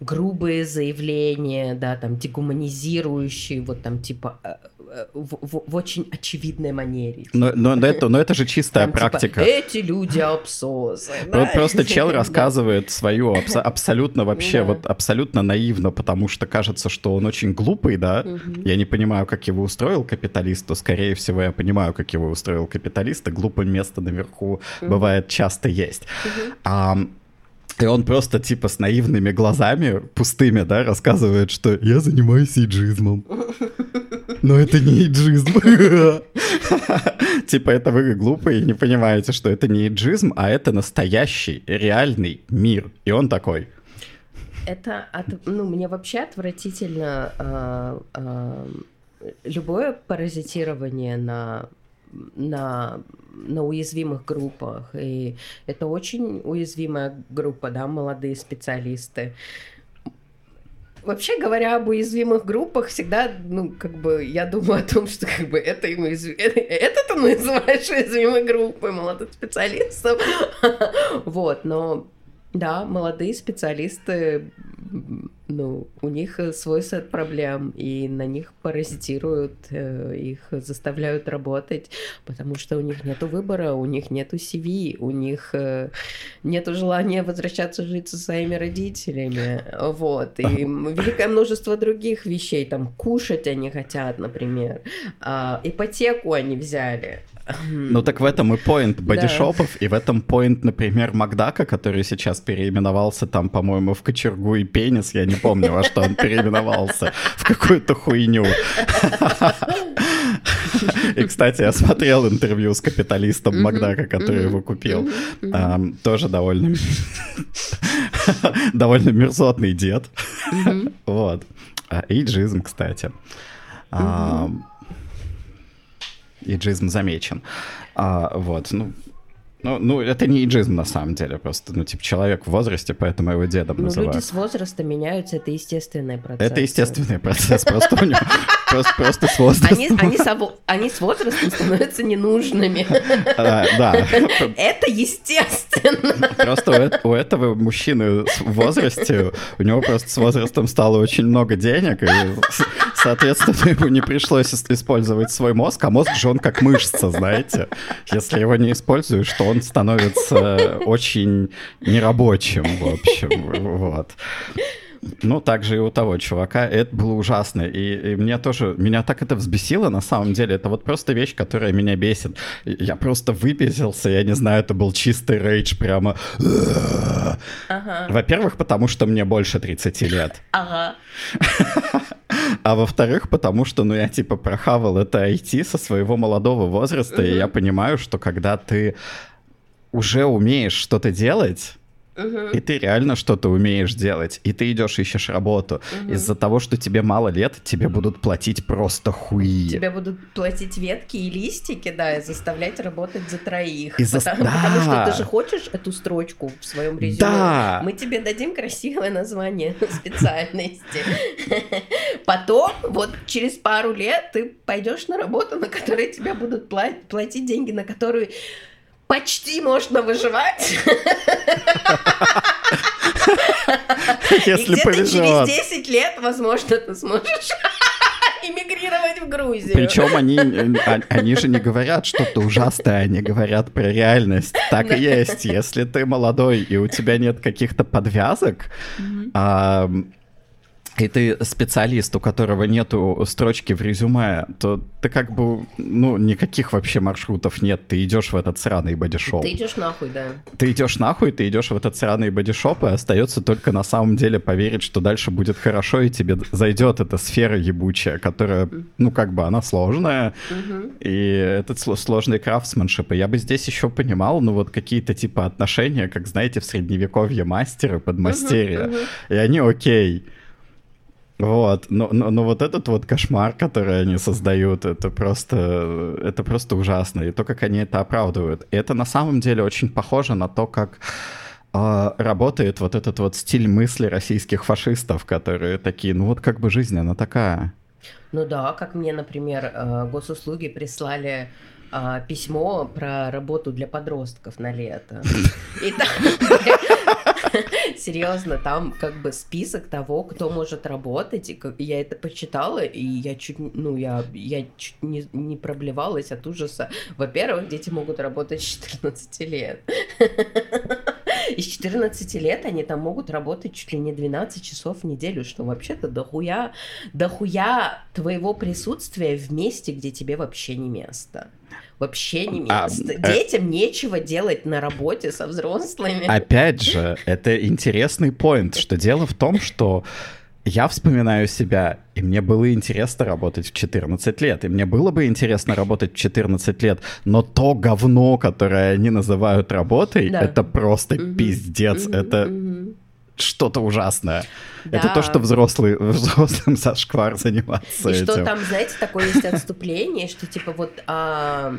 грубые заявления, да, там, дегуманизирующие, вот там, типа, э, э, в, в- в очень очевидной манере. Но, но это, но это же чистая Там, типа, практика. Эти люди абсосы. [LAUGHS] Про- да? Просто чел [LAUGHS] рассказывает свою абсо- абсолютно вообще, [LAUGHS] Да. вот абсолютно наивно, потому что кажется, что он очень глупый, да? Мгм. Я не понимаю, как его устроил капиталист, то, скорее всего, я понимаю, как его устроил капиталист, и глупое место наверху бывает часто есть. А, и он просто типа с наивными глазами, пустыми, да, рассказывает, что я занимаюсь иджизмом. Но это не иджизм. Типа это вы глупые и не понимаете, что это не иджизм, а это настоящий, реальный мир. И он такой, Это, от- ну, мне вообще отвратительно а, а, любое паразитирование на на, на уязвимых группах. И это очень уязвимая группа, да, молодые специалисты. Вообще говоря об уязвимых группах, всегда, ну, как бы, я думаю о том, что, как бы, это, им уязв- это, это ты называешь уязвимой группой молодых специалистов. [LAUGHS] Вот, но, да, молодые специалисты, ну, у них э, свой сет проблем, и на них паразитируют, э, их заставляют работать, потому что у них нету выбора, у них нету CV, у них э, нету желания возвращаться жить со своими родителями, вот, и [LAUGHS] великое множество других вещей, там, кушать они хотят, например, а, ипотеку они взяли. Ну так в этом и поинт бодишопов, и в этом поинт, например, Макдака, который сейчас переименовался там, по-моему, в кочергу и пенис, я не помню, во что он [LAUGHS] переименовался, в какую-то хуйню. И, кстати, я смотрел интервью с капиталистом Макдака, который его купил. Тоже довольно... Довольно мерзотный дед. Вот. А, Иджизм, кстати. Ам, Иджизм замечен. А, Вот, ну... Ну, ну, это не иджизм на самом деле, просто, ну, типа, человек в возрасте, поэтому его дедом Ну, называют. люди с возрастом меняются, это естественный процесс. Это естественный процесс, просто у него просто, просто с возрастом. Они, они, со во- они с возрастом становятся ненужными. А, Да, Это естественно. просто у у этого мужчины в возрасте, у него просто с возрастом стало очень много денег, и, соответственно, ему не пришлось ис- использовать свой мозг, а мозг же он как мышца, знаете. Если его не используешь, то он становится очень нерабочим, в общем, вот. Ну, также и у того чувака. Это было ужасно. И, и мне тоже, меня так это взбесило, на самом деле. Это вот просто вещь, которая меня бесит. Я просто выбесился, я не знаю, это был чистый рейдж прямо. Ага, Во-первых, потому что мне больше 30 лет. ага. А во-вторых, потому что, ну, я типа прохавал это IT со своего молодого возраста, и я понимаю, что когда ты уже умеешь что-то делать, и ты реально что-то умеешь делать, и ты идешь ищешь работу. Из-за того, что тебе мало лет, тебе будут платить просто хуи. Тебе будут платить ветки и листики, да, и заставлять работать за троих. И за- Потому, потому что Да. ты же хочешь эту строчку в своем резюме. Да. Мы тебе дадим красивое название [LAUGHS] специальности. Потом, вот через пару лет, ты пойдешь на работу, на которой тебе будут пла- платить деньги, на которые почти можно выживать. И Если где-то через повезет. 10 лет, возможно, ты сможешь [LAUGHS] эмигрировать в Грузию. Причем они, а, они же не говорят что-то ужасное, они говорят про реальность. Так и есть. Если ты молодой и у тебя нет каких-то подвязок, и ты специалист, у которого нету строчки в резюме, то ты как бы, ну, никаких вообще маршрутов нет. Ты идешь в этот сраный бодишоп. Ты идешь нахуй, да. Ты идешь нахуй, ты идешь в этот сраный бодишоп, и остается только на самом деле поверить, что дальше будет хорошо, и тебе зайдет эта сфера ебучая, которая, ну, как бы она сложная, и этот сложный крафтсменшип. И я бы здесь еще понимал, ну, вот какие-то типа отношения, как, знаете, в средневековье мастеры, подмастерья, и они окей. Вот, но, но, но вот этот вот кошмар, который они создают, это просто, это просто ужасно. И то, как они это оправдывают. И это на самом деле очень похоже на то, как э, работает вот этот вот стиль мысли российских фашистов, которые такие, ну вот как бы жизнь, она такая. Ну да, как мне, например, э, госуслуги прислали а, письмо про работу для подростков на лето. [LAUGHS] И там, [LAUGHS] [LAUGHS] серьезно, там как бы список того, кто может работать. И я это почитала, и я чуть, ну, я, я чуть не, не проблевалась от ужаса. Во-первых, дети могут работать с 14 лет. И с 14 лет они там могут работать чуть ли не 12 часов в неделю, что вообще-то дохуя, дохуя твоего присутствия в месте, где тебе вообще не место вообще не а, место. А, Детям э... нечего делать на работе со взрослыми. Опять же, [LAUGHS] это интересный поинт, что дело в том, что я вспоминаю себя, и мне было интересно работать в 14 лет, и мне было бы интересно работать в 14 лет, но то говно, которое они называют работой, да. это просто угу. пиздец, угу, это угу. Что-то ужасное. Да. Это то, что взрослый, [LAUGHS] взрослым зашквар заниматься И этим. что там, знаете, такое есть отступление, что типа вот а,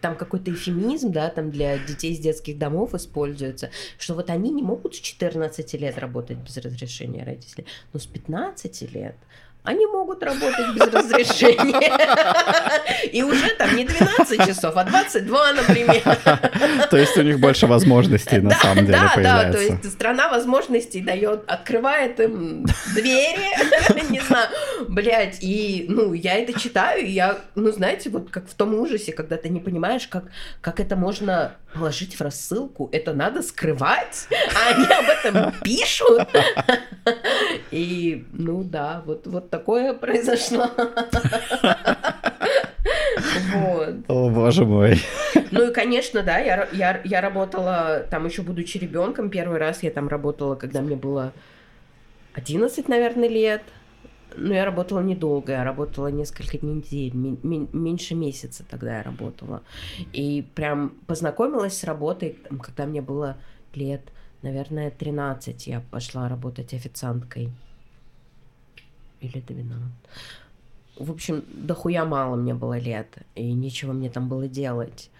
там какой-то эфемизм, да, там для детей из детских домов используется, что вот они не могут с 14 лет работать без разрешения родителей, но с 15 лет они могут работать без разрешения. И уже там не 12 часов, а 22, например. То есть у них больше возможностей на самом деле появляется. Да, то есть страна возможностей дает, открывает им двери, не знаю, блядь, и, ну, я это читаю, и я, ну, знаете, вот как в том ужасе, когда ты не понимаешь, как, как это можно положить в рассылку, это надо скрывать, а они об этом пишут. И, ну да, вот, вот такое [LAUGHS] произошло. Вот. О, боже мой. Ну и, конечно, да, я, я, я работала там еще будучи ребенком. Первый раз я там работала, когда мне было 11, наверное, лет. Но я работала недолго, я работала несколько недель, меньше месяца тогда я работала. И прям познакомилась с работой, когда мне было лет, наверное, 13, я пошла работать официанткой. Или 12. В общем, дохуя мало мне было лет, и нечего мне там было делать.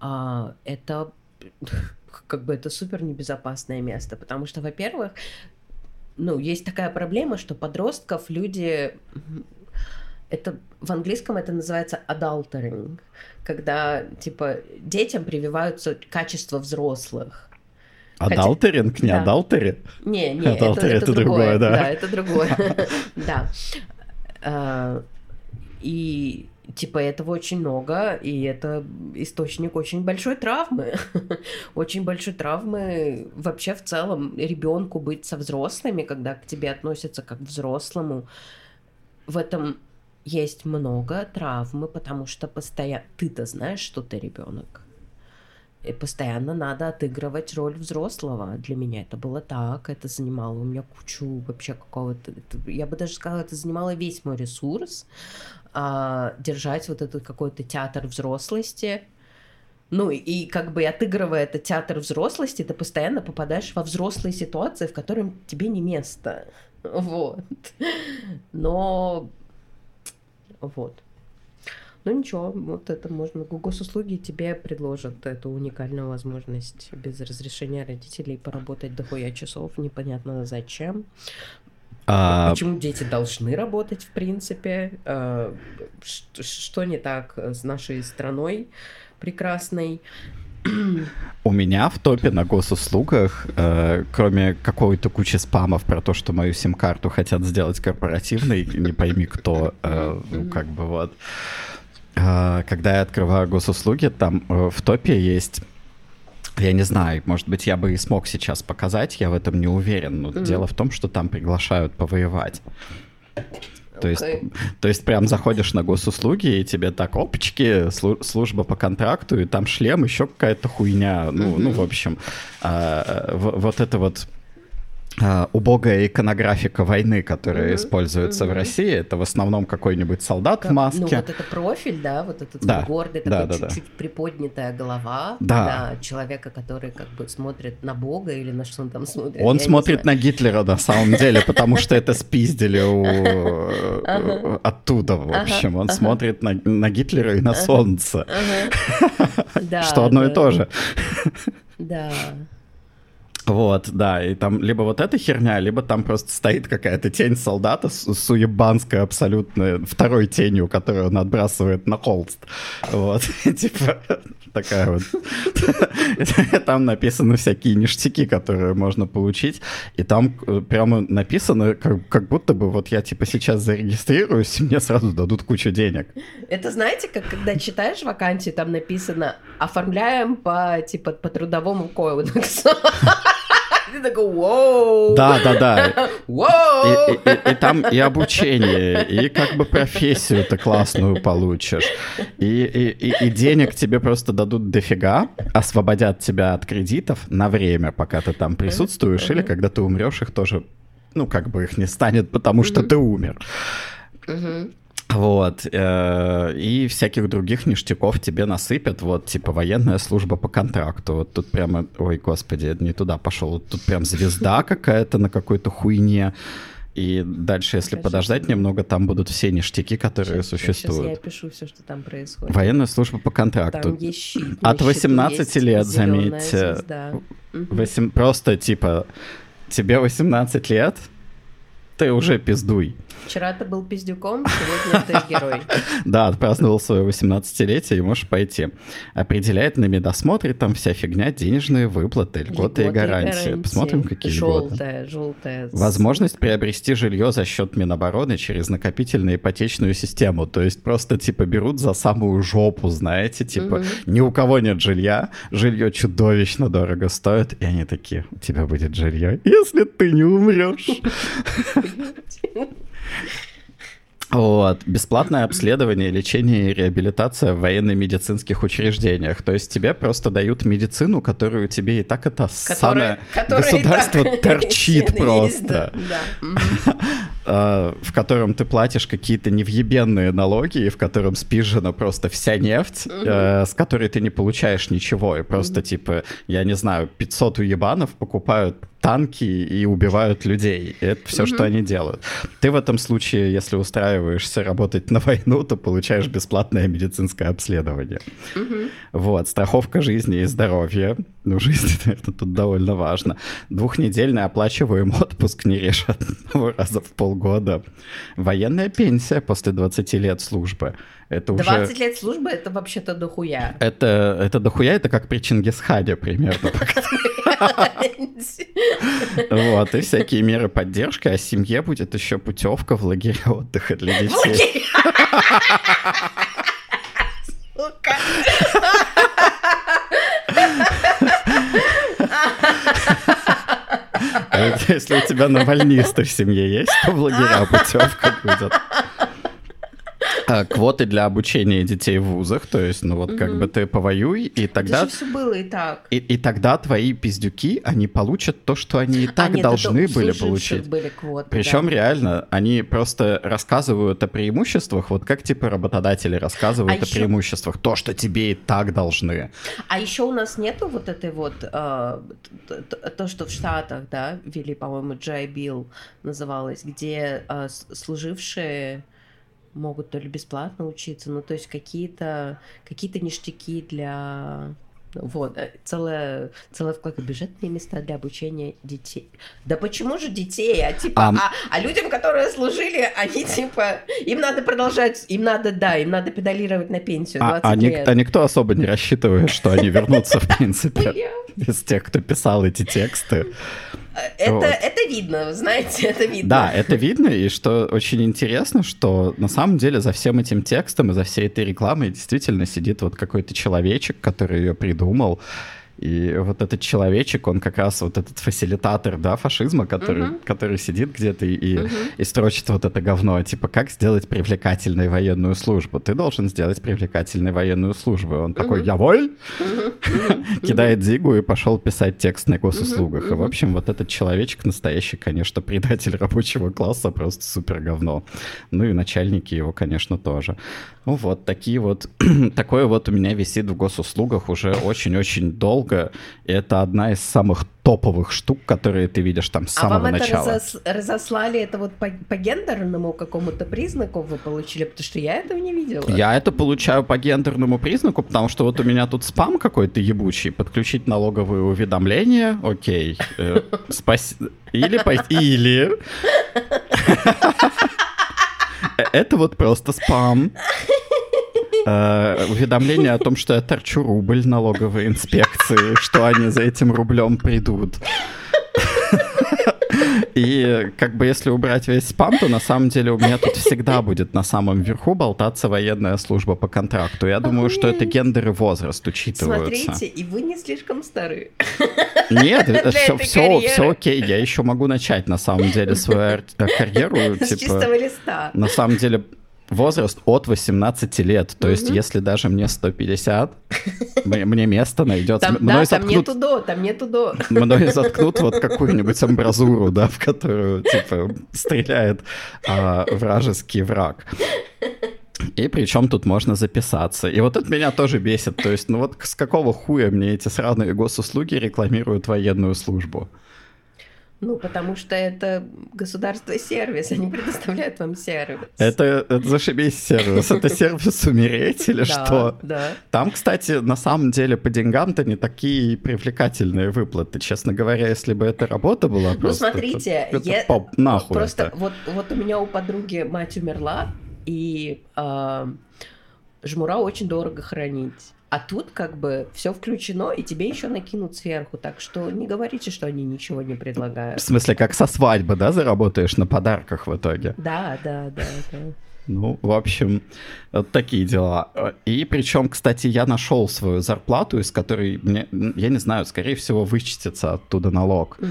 А, это [LAUGHS] как бы это супер небезопасное место, потому что, во-первых, ну, есть такая проблема, что подростков люди это в английском это называется adultering, когда типа детям прививаются качества взрослых. Адалтеринг, не адалтери? Не, не, [LAUGHS] это, это, другое, да. Да, это другое, [LAUGHS] да. А, и типа этого очень много, и это источник очень большой травмы. [LAUGHS] очень большой травмы вообще в целом ребенку быть со взрослыми, когда к тебе относятся как к взрослому. В этом есть много травмы, потому что постоянно ты-то знаешь, что ты ребенок. И постоянно надо отыгрывать роль взрослого. Для меня это было так, это занимало у меня кучу вообще какого-то... Я бы даже сказала, это занимало весь мой ресурс а, держать вот этот какой-то театр взрослости. Ну и как бы отыгрывая этот театр взрослости, ты постоянно попадаешь во взрослые ситуации, в которых тебе не место. Вот. Но вот. Ну ничего, вот это можно. Госуслуги тебе предложат эту уникальную возможность без разрешения родителей поработать дохуя часов, непонятно зачем. А... Почему дети должны работать, в принципе? А, что не так с нашей страной прекрасной? У меня в топе на госуслугах, э, кроме какой-то кучи спамов про то, что мою сим-карту хотят сделать корпоративной, не пойми кто, э, ну как бы вот. Э, когда я открываю госуслуги, там э, в топе есть я не знаю, может быть, я бы и смог сейчас показать, я в этом не уверен. Но mm-hmm. дело в том, что там приглашают повоевать. То есть, то есть прям заходишь на госуслуги, и тебе так, опачки, служба по контракту, и там шлем, еще какая-то хуйня. Ну, mm-hmm. ну в общем, а, вот это вот убогая иконографика войны, которая uh-huh, используется uh-huh. в России, это в основном какой-нибудь солдат как, в маске. Ну вот это профиль, да, вот этот да, гордый, да, такой да, чуть-чуть да. приподнятая голова да. да, человека, который как бы смотрит на Бога или на что он там смотрит. Он смотрит на Гитлера на самом деле, потому что это спиздили оттуда, в общем. Он смотрит на Гитлера и на солнце, [LAUGHS] что одно и то же. Да. Вот, да, и там либо вот эта херня, либо там просто стоит какая-то тень солдата суебанская абсолютно, второй тенью, которую он отбрасывает на холст. Вот, [LAUGHS] типа, такая вот. Там написаны всякие ништяки, которые можно получить, и там э, прямо написано, как, как будто бы вот я типа сейчас зарегистрируюсь, и мне сразу дадут кучу денег. Это знаете, как когда читаешь вакансию, там написано «оформляем по, типа, по трудовому кодексу». Ты такой, вау! Да, да, да. [LAUGHS] Вау! И, и, и там и обучение, и как бы профессию-то классную получишь. И, и, и, и денег тебе просто дадут дофига, освободят тебя от кредитов на время, пока ты там присутствуешь, или когда ты умрешь, их тоже, ну, как бы их не станет, потому что ты умер. Вот. Э, и всяких других ништяков тебе насыпят. Вот, типа, военная служба по контракту. Вот тут прямо... Ой, господи, не туда пошел. Вот тут прям звезда какая-то на какой-то хуйне. И дальше, если Покажи подождать немного, там будут все ништяки, которые сейчас, существуют. Сейчас я пишу все, что там происходит. Военная служба по контракту. Там есть щит. От 18 лет, заметьте. 8, просто, типа, тебе 18 лет, ты уже пиздуй. Вчера ты был пиздюком, сегодня ты герой. [LAUGHS] Да, отпраздновал свое 18-летие и можешь пойти. Определяет на медосмотре там вся фигня, денежные выплаты, льготы и гарантии. Посмотрим, какие желтая. Желтая, Возможность приобрести жилье за счет Минобороны через накопительную ипотечную систему. То есть просто типа берут за самую жопу, знаете, типа ни у кого нет жилья, жилье чудовищно дорого стоит, и они такие, у тебя будет жилье, если ты не умрешь. [LAUGHS] [LAUGHS] Вот. Бесплатное обследование, лечение и реабилитация в военно-медицинских учреждениях. То есть тебе просто дают медицину, которую тебе и так это ссаное государство [LAUGHS] торчит просто. А, [LAUGHS] в котором ты платишь какие-то невъебенные налоги, и в котором спижена просто вся нефть, э, с которой ты не получаешь ничего. И просто, типа, я не знаю, 500 уебанов покупают танки и убивают людей. И это все, mm-hmm. что они делают. Ты в этом случае, если устраиваешься работать на войну, то получаешь бесплатное медицинское обследование. Mm-hmm. Вот, страховка жизни и здоровья. Ну, жизнь, [LAUGHS] наверное, тут довольно важно. Двухнедельный оплачиваемый отпуск не реже одного раза в полгода. Военная пенсия после 20 лет службы. Это 20 уже... лет службы — это вообще-то дохуя. Это, это дохуя, это как при Чингисхаде примерно. [LAUGHS] Вот, и всякие меры поддержки, а семье будет еще путевка в лагерь отдыха для детей. Сука. [LAUGHS] Если у тебя навальнисты в семье есть, то в лагеря путевка будет. А, квоты для обучения детей в вузах, то есть, ну вот угу. как бы ты повоюй, и тогда... Это все было и так. И, и тогда твои пиздюки, они получат то, что они и так а, нет, должны были получить. Были квоты, Причем да. реально, они просто рассказывают о преимуществах, вот как типа работодатели рассказывают а о еще... преимуществах, то, что тебе и так должны. А еще у нас нету вот этой вот, э, то, что в Штатах, да, ввели, по-моему, Джай Билл называлось, где э, служившие могут то ли бесплатно учиться, ну то есть какие-то какие ништяки для Вот, целая, целая вкладка бюджетные места для обучения детей. Да почему же детей? А типа, А, а, а людям, которые служили, они типа, им надо продолжать, им надо, да, им надо педалировать на пенсию А, 20 а ник- лет. а никто особо не рассчитывает, что они вернутся, в [LAUGHS] принципе, из тех, кто писал эти тексты. Это, Вот. это видно, вы знаете, [LAUGHS] это видно. Да, это видно, и что очень интересно, что на самом деле за всем этим текстом и за всей этой рекламой действительно сидит вот какой-то человечек, который ее придумал. И вот этот человечек, он как раз вот этот фасилитатор, да, фашизма, который, Мгм. который сидит где-то и, Мгм. и строчит вот это говно, типа, как сделать привлекательной военную службу? Ты должен сделать привлекательной военную службу. Он такой, Мгм. я воль? [LAUGHS] Кидает зигу и пошел писать текст на госуслугах. И, в общем, вот этот человечек настоящий, конечно, [LAUGHS] предатель рабочего класса, просто супер говно. Ну и начальники его, конечно, тоже. Ну вот, такие вот, [CLEARS THROAT] такое вот у меня висит в госуслугах уже очень-очень долго. И это одна из самых топовых штук, которые ты видишь там с А самого вам это начала. разос- разослали это вот по, по гендерному какому-то признаку вы получили? Потому что я этого не видела. Я это получаю по гендерному признаку, потому что вот у меня тут спам какой-то ебучий, подключить налоговые уведомления, окей, э, спаси- или или [LAUGHS] Э, это вот просто спам. Э, уведомление о том, что я торчу рубль налоговой инспекции, что они за этим рублем придут. И как бы если убрать весь спам, то на самом деле у меня тут всегда будет на самом верху болтаться военная служба по контракту. Я думаю, что это гендер и возраст учитываются. Смотрите, и вы не слишком стары. Нет, все, все, все окей. Я еще могу начать на самом деле свою ар- карьеру. С Типа, чистого листа. на самом деле возраст от 18 лет. То есть, Мгм. если даже мне 150, [LAUGHS] мне, место найдется. Там, Мной да, там заткнут- нету до, там нету до. мной [LAUGHS] заткнут вот какую-нибудь амбразуру, да, в которую, типа, стреляет а, вражеский враг. И причем тут можно записаться. И вот это меня тоже бесит. То есть, ну вот с какого хуя мне эти сраные госуслуги рекламируют военную службу? Ну, потому что это государство-сервис, они предоставляют вам сервис. Это, это зашибись сервис. Это сервис умереть или что? Да. Там, кстати, на самом деле по деньгам-то не такие привлекательные выплаты. Честно говоря, если бы эта работа была Ну, смотрите, нахуй Просто вот, вот у меня у подруги мать умерла, и а, жмура очень дорого хранить. А тут как бы все включено, и тебе еще накинут сверху. Так что не говорите, что они ничего не В предлагают. смысле, как со свадьбы, да, заработаешь на подарках в итоге? Да, да, да, да. Ну, в общем, вот такие дела. И причем, кстати, я нашел свою зарплату, из которой мне, я не знаю, скорее всего, вычтется оттуда налог. М,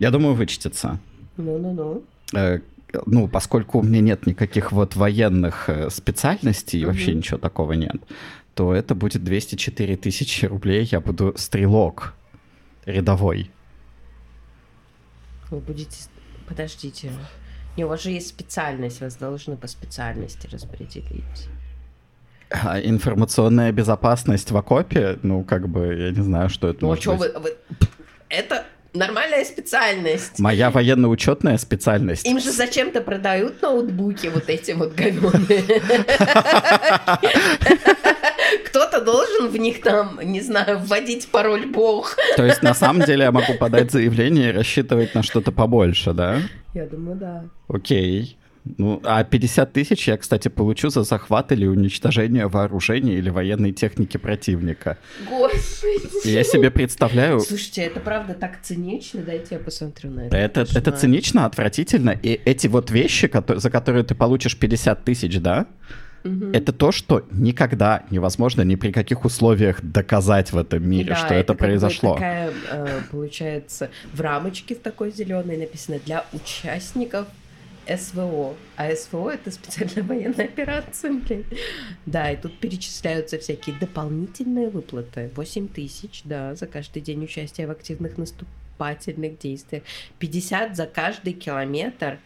Я думаю, вычтется. Ну-ну-ну. Э, Ну, поскольку у меня нет никаких вот военных э, специальностей, и вообще ничего такого нет, то это будет 204 тысячи рублей, я буду стрелок рядовой. Вы будете... Подождите. Не, у вас же есть специальность, вас должны по специальности распределить. А информационная безопасность в окопе, ну, как бы, я не знаю, что это Ну, а может что быть. вы, вы- Это нормальная специальность. Моя военно-учетная специальность. Им же зачем-то продают ноутбуки вот эти вот говёные. [LAUGHS] Кто-то должен в них там, не знаю, вводить пароль бог. То есть, на самом деле, я могу подать заявление и рассчитывать на что-то побольше, да? Я думаю, да. Окей. Ну, а 50 тысяч я, кстати, получу за захват или уничтожение вооружения или военной техники противника. Господи. Я себе представляю, Слушайте, это правда так цинично, дайте я посмотрю на это. это, это цинично, отвратительно. И эти вот вещи, кото- за которые ты получишь 50 тысяч, да, Это то, что никогда невозможно ни при каких условиях доказать в этом мире, Да, что это, бы произошло. такая, э, получается, в рамочке в такой зеленой написано для участников СВО. А СВО это специальная [LAUGHS] военная операция, блин. Да, и тут перечисляются всякие дополнительные выплаты. 8 тысяч, да, за каждый день участия в активных наступ- наступательных действиях. 50 за каждый километр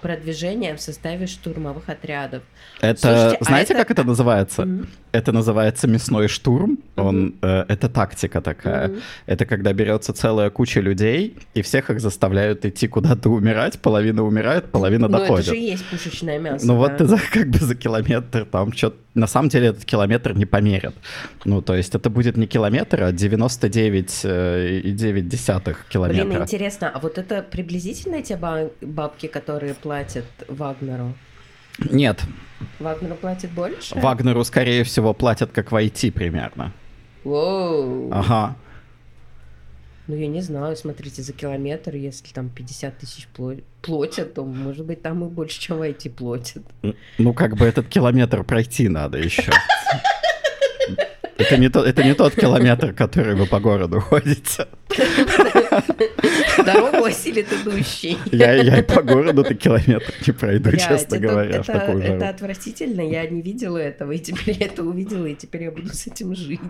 продвижения в составе штурмовых отрядов. Это, Слушайте, а знаете, а это... как это называется? Mm-hmm. Это называется мясной штурм. Mm-hmm. Он, э, это тактика такая. Mm-hmm. Это когда берется целая куча людей, и всех их заставляют идти куда-то умирать. Половина умирает, половина доходит. Ну, это же есть пушечное мясо. Ну, да? вот ты за, как бы за километр там что-то... На самом деле этот километр не померят. Ну, то есть это будет не километр, а 99,9 э, километра. Блин, интересно, а вот это приблизительно те бабки, которые платят Вагнеру? Нет. Вагнеру платит больше? Вагнеру, скорее всего, платят как в IT примерно. Воу. Ага. Ну, я не знаю, смотрите, за километр, если там 50 тысяч платят, то, может быть, там и больше, чем в IT платят. Ну, как бы этот километр пройти надо еще. Это не, то, это не тот километр, который вы по городу ходите. Дорогу осилит идущий. Я, я и по городу-то километр не пройду, Блядь, честно это, говоря, это. Это отвратительно, я не видела этого, и теперь я это увидела, и теперь я буду с этим жить.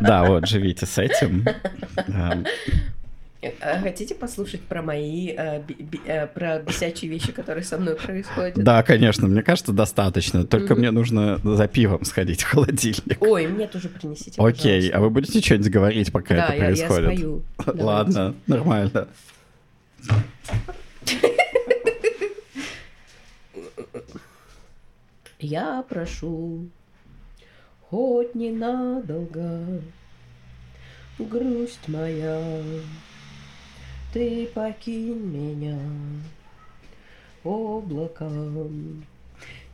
Да, вот, живите с этим. А хотите послушать про мои, э, э, про бесячие вещи, которые со мной происходят? Да, конечно, мне кажется, достаточно. Только mm-hmm. мне нужно за пивом сходить в холодильник. Ой, мне тоже принесите, Окей, пожалуйста. а вы будете что-нибудь говорить, пока да, это происходит? я спою. Ладно, [LAUGHS] нормально. Я прошу, хоть ненадолго, грусть моя, ты покинь меня облаком,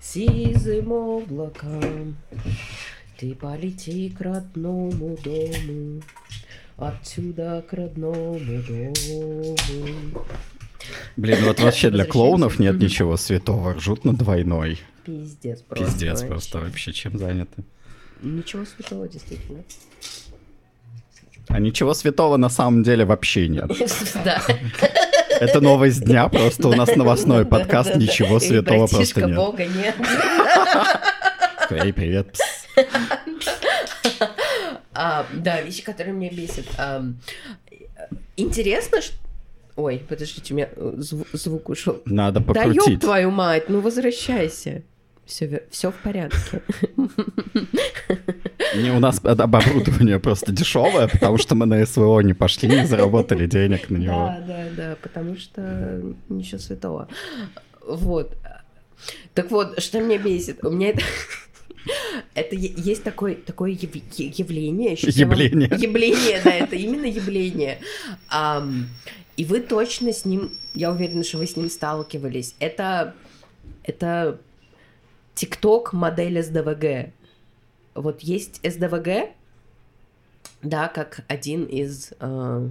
сизым облаком. Ты полети к родному дому, отсюда к родному дому. Блин, вот вообще для клоунов нет ничего святого, ржут на двойной. Пиздец просто. Пиздец вообще. просто вообще, чем заняты. Ничего святого, действительно. А ничего святого на самом деле вообще нет. [LAUGHS] Да. Это новость дня, просто у нас новостной подкаст, ничего святого просто нет. Бога нет. [LAUGHS] Эй, привет. А, да, вещи, которые меня бесят. А, интересно, что Ой, подождите, у меня звук, звук ушел. Надо покрутить. Да ёб твою мать, ну возвращайся. Все, все в порядке. [LAUGHS] Не, у нас оборудование просто дешевое, потому что мы на СВО не пошли, не заработали денег на него. Да, да, да, потому что ничего святого. Вот. Так вот, что меня бесит? У меня это... [LAUGHS] Это есть такое, такое явление. Явление. Вам... [LAUGHS] Явление, да, это именно явление. Um, и вы точно с ним, я уверена, что вы с ним сталкивались. Это, это ТикТок модель СДВГ. Вот есть СДВГ, да, как один из... Э...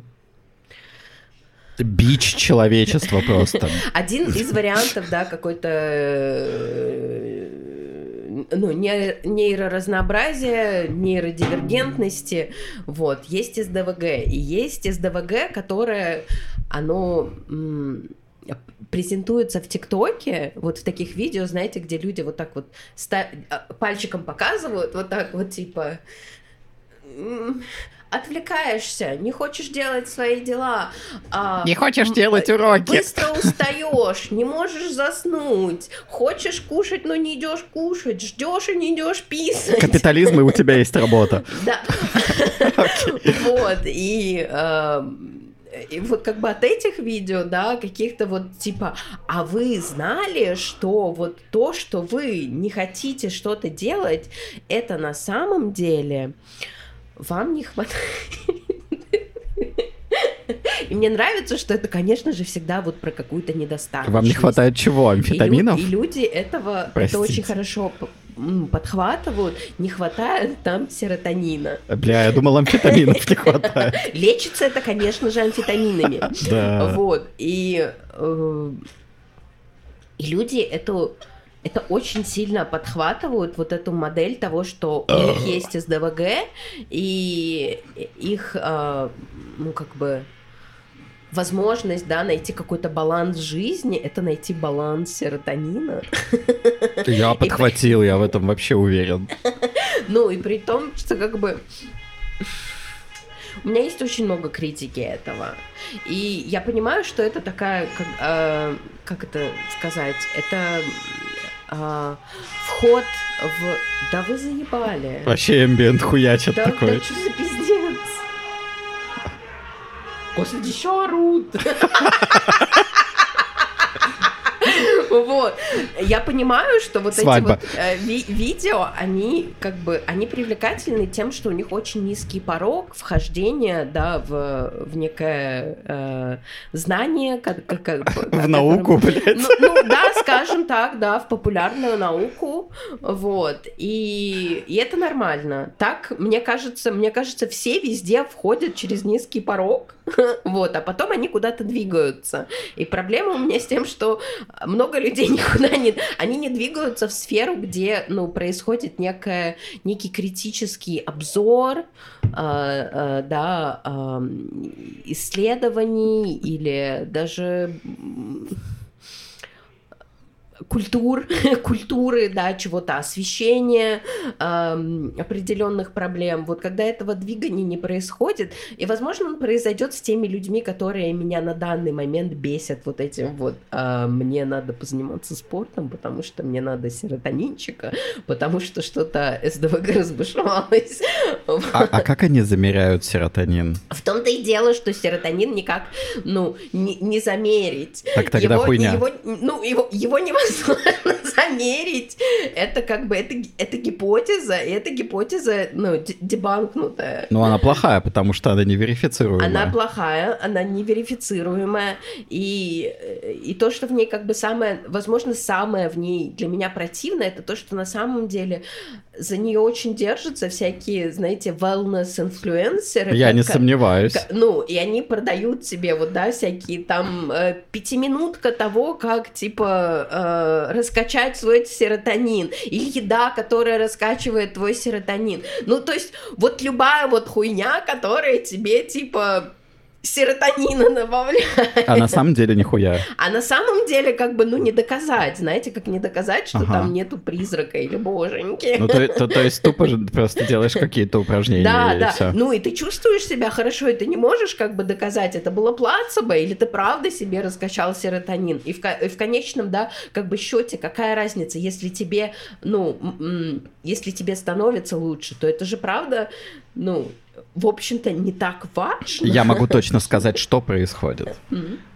Бич человечества [LAUGHS] просто. Один из вариантов, да, какой-то э, ну, нейроразнообразия, нейродивергентности, вот, есть СДВГ, и есть СДВГ, которое, оно презентуется в ТикТоке, вот в таких видео, знаете, где люди вот так вот ста- а, пальчиком показывают, вот так вот типа отвлекаешься, не хочешь делать свои дела. А, не хочешь делать уроки. Быстро устаешь, не можешь заснуть. Хочешь кушать, но не идешь кушать. Ждешь и не идешь писать. Капитализм, и у тебя есть работа. Да. [LAUGHS] Вот, и и вот как бы от этих видео, да, каких-то вот типа, а вы знали, что вот то, что вы не хотите что-то делать, это на самом деле вам не хватает. И мне нравится, что это, конечно же, всегда вот про какую-то недостаточность. Вам не хватает чего? Амфетаминов? И, лю- и люди этого это очень хорошо подхватывают, не хватает там серотонина. Бля, я думал, амфетаминов не хватает. [LAUGHS] Лечится это, конечно же, амфетаминами. [LAUGHS] Да. Вот. И, э, и люди эту это очень сильно подхватывают вот эту модель того, что у них есть СДВГ, и их, э, ну, как бы, возможность, да, найти какой-то баланс жизни, это найти баланс серотонина. Я подхватил, я в этом вообще уверен. Ну, и при том, что как бы у меня есть очень много критики этого. И я понимаю, что это такая, как, э, как это сказать, это э, вход в... Да вы заебали. Вообще эмбиент хуячит Да, такой. да что за пиздец? Господи, еще орут. Вот. Я понимаю, что вот Свадьба. эти вот э, ви- видео, они как бы, они привлекательны тем, что у них очень низкий порог вхождения, да, в, в некое э, знание, как, как- как- В науку, [LAUGHS] блядь. ну, ну, да, скажем так, да, в популярную науку, вот, и, и это нормально. Так, мне кажется, мне кажется, все везде входят через низкий порог, [LAUGHS] вот, а потом они куда-то двигаются. И проблема у меня с тем, что много людей [LAUGHS] никуда не... Они не двигаются в сферу, где, ну, происходит некое, некий критический обзор, э, э, да, эм, исследований или даже культур, [LAUGHS] культуры, да, чего-то, освещения эм, определенных проблем. Вот когда этого двигания не происходит, и, возможно, он произойдет с теми людьми, которые меня на данный момент бесят вот этим вот. а, мне надо позаниматься спортом, потому что мне надо серотонинчика, потому что что-то СДВГ [LAUGHS] разбушевалось. А, а как они замеряют серотонин? В том-то и дело, что серотонин никак, ну, не, не замерить. Так тогда его, хуйня. Его, ну, его, его невозможно [LAUGHS] замерить. Это как бы, это, это гипотеза, и эта гипотеза, ну, дебанкнутая. Ну, она плохая, потому что она не верифицируемая. Она плохая, она неверифицируемая, и, и то, что в ней как бы самое, возможно, самое в ней для меня противное, это то, что на самом деле за нее очень держатся всякие, знаете, wellness-инфлюенсеры. Я как- не как- сомневаюсь. К- Ну, и они продают себе вот, да, всякие там э, пятиминутка того, как, типа, э, раскачать свой серотонин. Или еда, которая раскачивает твой серотонин. Ну, то есть, вот любая вот хуйня, которая тебе, типа, серотонина добавляет. А на самом деле нихуя. А на самом деле, как бы, ну, не доказать. Знаете, как не доказать, что Ага. там нету призрака или боженьки. Ну, то, то- то есть тупо же просто делаешь какие-то упражнения Да, да. всё. Ну и ты чувствуешь себя хорошо, и ты не можешь как бы доказать, это было плацебо, или ты правда себе раскачал серотонин. И в, и в конечном, да, как бы счете, какая разница, если тебе, ну, если тебе становится лучше, то это же правда, ну, в общем-то, не так важно. Я могу точно сказать, что происходит.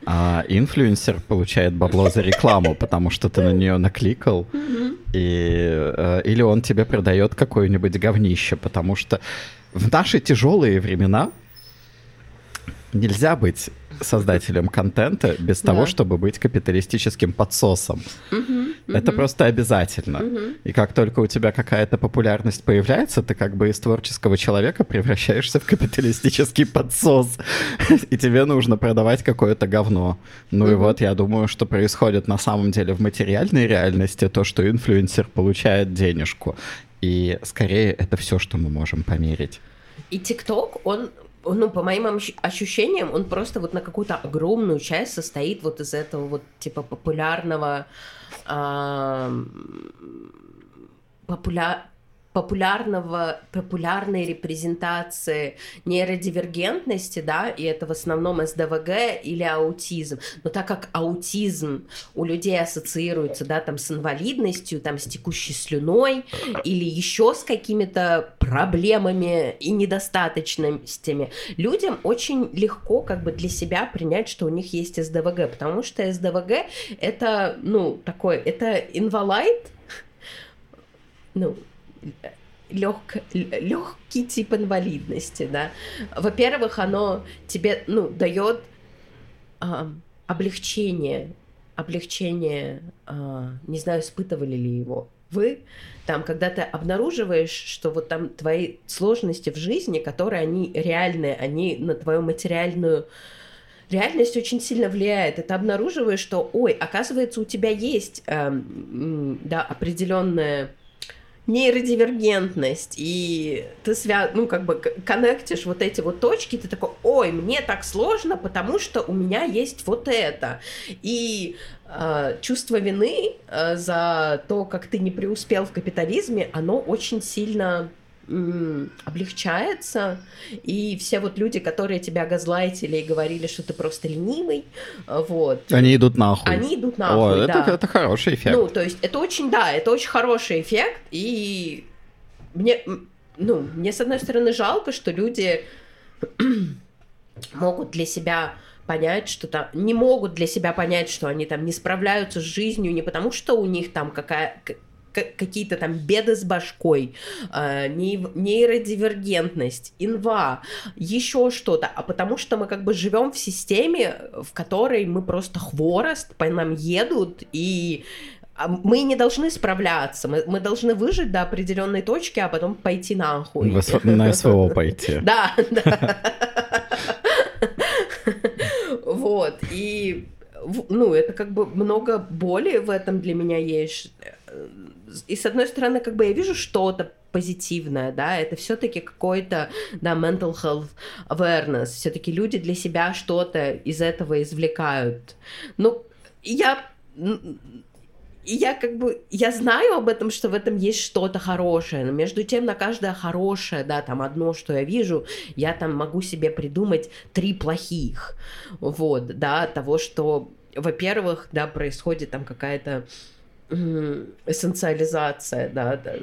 А, инфлюенсер получает бабло за рекламу, потому что ты на нее накликал, и, э, или он тебе продает какое-нибудь говнище, потому что в наши тяжелые времена нельзя быть создателем контента без Да. того, чтобы быть капиталистическим подсосом. Мгм. Это Мгм. просто обязательно. Мгм. И как только у тебя какая-то популярность появляется, ты как бы из творческого человека превращаешься в капиталистический подсос. [LAUGHS] И тебе нужно продавать какое-то говно. Ну и вот я думаю, что происходит на самом деле в материальной реальности, то, что инфлюенсер получает денежку. И скорее это все, что мы можем померить. И ТикТок, он, ну, по моим ощ- ощущениям, он просто вот на какую-то огромную часть состоит вот из этого вот, типа, популярного... ам, популя- популярного, популярной репрезентации нейродивергентности, да, и это в основном СДВГ или аутизм. Но так как аутизм у людей ассоциируется, да, там с инвалидностью, там с текущей слюной или еще с какими-то проблемами и недостаточностями, людям очень легко как бы для себя принять, что у них есть СДВГ, потому что СДВГ это, ну, такой, это инвалид, ну, лег, легкий тип инвалидности, да. Во-первых, оно тебе, ну, дает а, облегчение, облегчение, а, не знаю, испытывали ли его вы, там, когда ты обнаруживаешь, что вот там твои сложности в жизни, которые они реальные, они на твою материальную реальность очень сильно влияет. И ты обнаруживаешь, что, ой, оказывается, у тебя есть, м, да, определенная нейродивергентность, и ты свя... ну, как бы коннектишь вот эти вот точки, ты такой, ой, мне так сложно, потому что у меня есть вот это. И э, чувство вины э, за то, как ты не преуспел в капитализме, оно очень сильно облегчается, и все вот люди, которые тебя газлайтили и говорили, что ты просто ленивый, вот. Они идут нахуй. Они идут нахуй, О, да. это, это хороший эффект. Ну, то есть это очень, да, это очень хороший эффект, и мне, ну, мне с одной стороны жалко, что люди [CLEARS THROAT] могут для себя понять, что там не могут для себя понять, что они там не справляются с жизнью не потому, что у них там какая какие-то там беды с башкой, э, нейродивергентность, инва, еще что-то, а потому что мы как бы живем в системе, в которой мы просто хворост, по нам едут, и а, мы не должны справляться, мы, мы должны выжить до определенной точки, а потом пойти нахуй. На СВО пойти. [LAUGHS] Да, да. Вот, и ну, это как бы много боли в этом для меня есть. И с одной стороны, как бы я вижу что-то позитивное, да, это все-таки какой-то, да, mental health awareness, все-таки люди для себя что-то из этого извлекают. Ну, я я как бы, я знаю об этом, что в этом есть что-то хорошее, но между тем на каждое хорошее, да, там одно, что я вижу, я там могу себе придумать три плохих, вот, да, того, что, во-первых, да, происходит там какая-то эссенциализация да, да,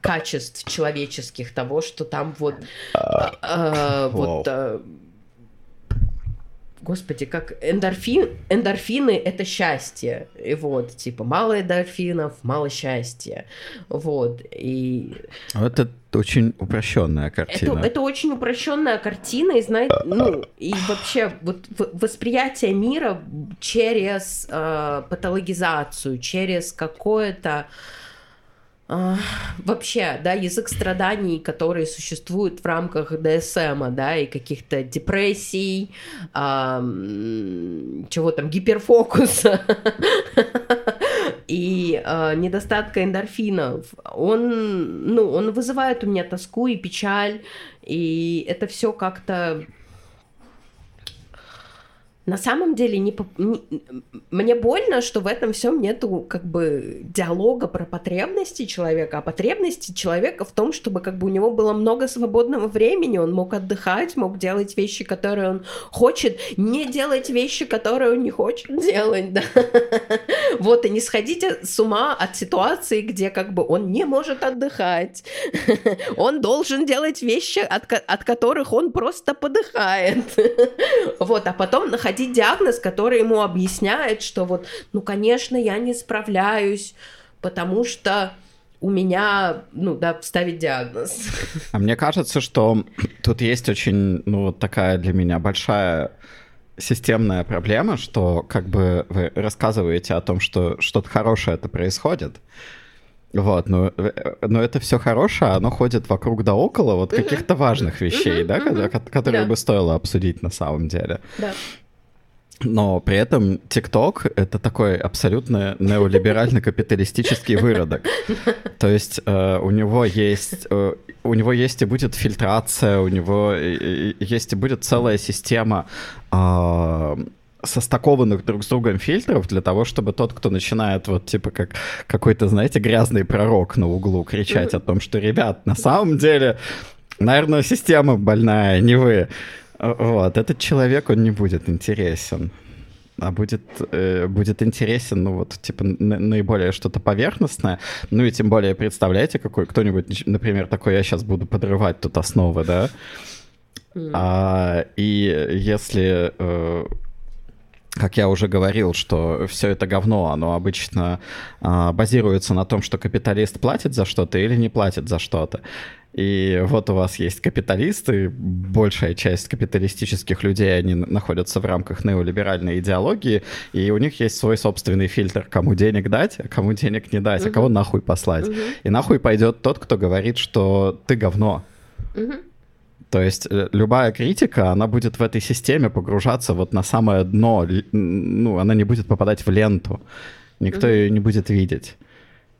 качеств человеческих того, что там вот, э, вот э, господи, как эндорфин, эндорфины — это счастье, и вот, типа, мало эндорфинов, мало счастья, вот, и... Это очень упрощенная картина. Это, это очень упрощенная картина, и знаете, ну, и вообще вот восприятие мира через э, патологизацию, через какое-то вообще, да, язык страданий, которые существуют в рамках ДСМ, да, и каких-то депрессий, а, чего там, гиперфокуса и а, недостатка эндорфинов, он, ну, он вызывает у меня тоску и печаль, и это все как-то на самом деле не, не мне больно, что в этом всем нету как бы диалога про потребности человека, а потребности человека в том, чтобы как бы у него было много свободного времени, он мог отдыхать, мог делать вещи, которые он хочет, не делать вещи, которые он не хочет делать, да. [LAUGHS] Вот, и не сходите с ума от ситуации, где как бы он не может отдыхать, [LAUGHS] он должен делать вещи, от, от которых он просто подыхает. [LAUGHS] Вот, а потом находить вводить диагноз, который ему объясняет, что вот, ну, конечно, я не справляюсь, потому что у меня, ну, да, ставить диагноз. А мне кажется, что тут есть очень, ну, вот такая для меня большая системная проблема, что как бы вы рассказываете о том, что что-то хорошее это происходит, вот, но, но это все хорошее, оно ходит вокруг да около вот uh-huh. каких-то важных вещей, uh-huh, да, uh-huh. которые да. бы стоило обсудить на самом деле. Да. Но при этом TikTok — это такой абсолютно неолиберально-капиталистический выродок. То есть э, у него есть... Э, у него есть и будет фильтрация, у него есть и будет целая система э, состакованных друг с другом фильтров для того, чтобы тот, кто начинает вот типа как какой-то, знаете, грязный пророк на углу кричать о том, что, ребят, на самом деле, наверное, система больная, не вы. Вот, этот человек, он не будет интересен а будет, э, будет интересен, ну вот, типа, наиболее что-то поверхностное. Ну и тем более, представляете, какой кто-нибудь, например, такой, я сейчас буду подрывать тут основы, да? А, и если э, как я уже говорил, что все это говно, оно обычно а, базируется на том, что капиталист платит за что-то или не платит за что-то. И вот у вас есть капиталисты, большая часть капиталистических людей, они находятся в рамках неолиберальной идеологии, и у них есть свой собственный фильтр, кому денег дать, а кому денег не дать, угу. а кого нахуй послать. Угу. И нахуй пойдет тот, кто говорит, что ты говно. Угу. То есть э, любая критика, она будет в этой системе погружаться вот на самое дно, ну, она не будет попадать в ленту, никто mm-hmm. ее не будет видеть.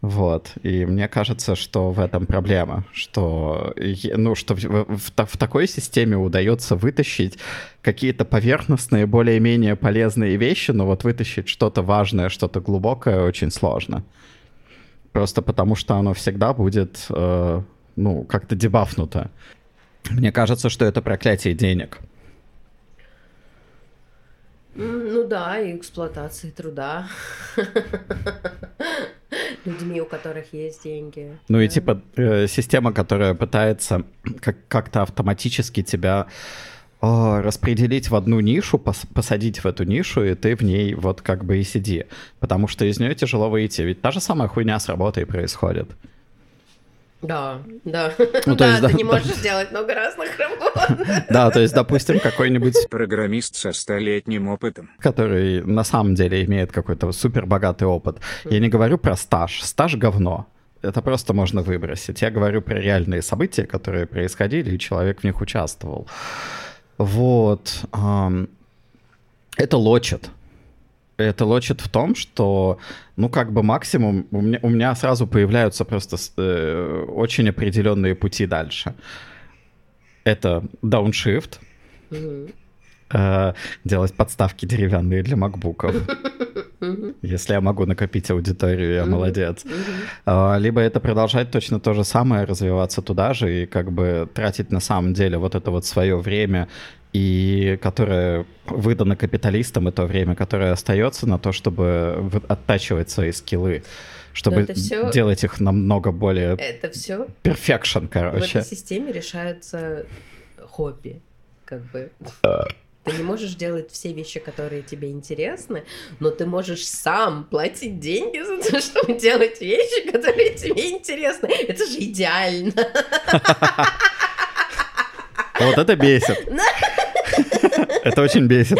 Вот. И мне кажется, что в этом проблема, что, ну, что в, в, в такой системе удается вытащить какие-то поверхностные, более-менее полезные вещи, но вот вытащить что-то важное, что-то глубокое очень сложно. Просто потому что оно всегда будет э, ну, как-то дебафнуто. Мне кажется, что это проклятие денег. Ну да, и эксплуатации труда. [LAUGHS] Людьми, у которых есть деньги. Ну и типа э, система, которая пытается как- как-то автоматически тебя о, распределить в одну нишу, пос- посадить в эту нишу, и ты в ней вот как бы и сиди. Потому что из нее тяжело выйти. Ведь та же самая хуйня с работой происходит. Да, да. Ну, то да, есть, ты да, не да. можешь делать много разных работ. Да, то есть, допустим, какой-нибудь Программист со столетним опытом. который на самом деле имеет какой-то супер богатый опыт. Я не говорю про стаж. Стаж говно. Это просто можно выбросить. Я говорю про реальные события, которые происходили, и человек в них участвовал. Вот. Это лочит. Это лочит в том, что, ну, как бы максимум, у меня, у меня сразу появляются просто э, очень определенные пути дальше. Это дауншифт, Мгм. э, делать подставки деревянные для макбуков. Если я могу накопить аудиторию, я молодец. А, Либо это продолжать точно то же самое, развиваться туда же и как бы тратить на самом деле вот это вот свое время, и которое выдано капиталистам, и то время, которое остается на то, чтобы оттачивать свои скиллы, чтобы всё- делать их намного более Это все perfection, в короче. этой системе решается хобби. Как бы. Ты не можешь делать все вещи, которые тебе интересны, но ты можешь сам платить деньги за то, [LAUGHS] чтобы делать вещи, которые тебе интересны. Это же идеально. [LAUGHS] Вот это бесит. [LAUGHS] Это очень бесит.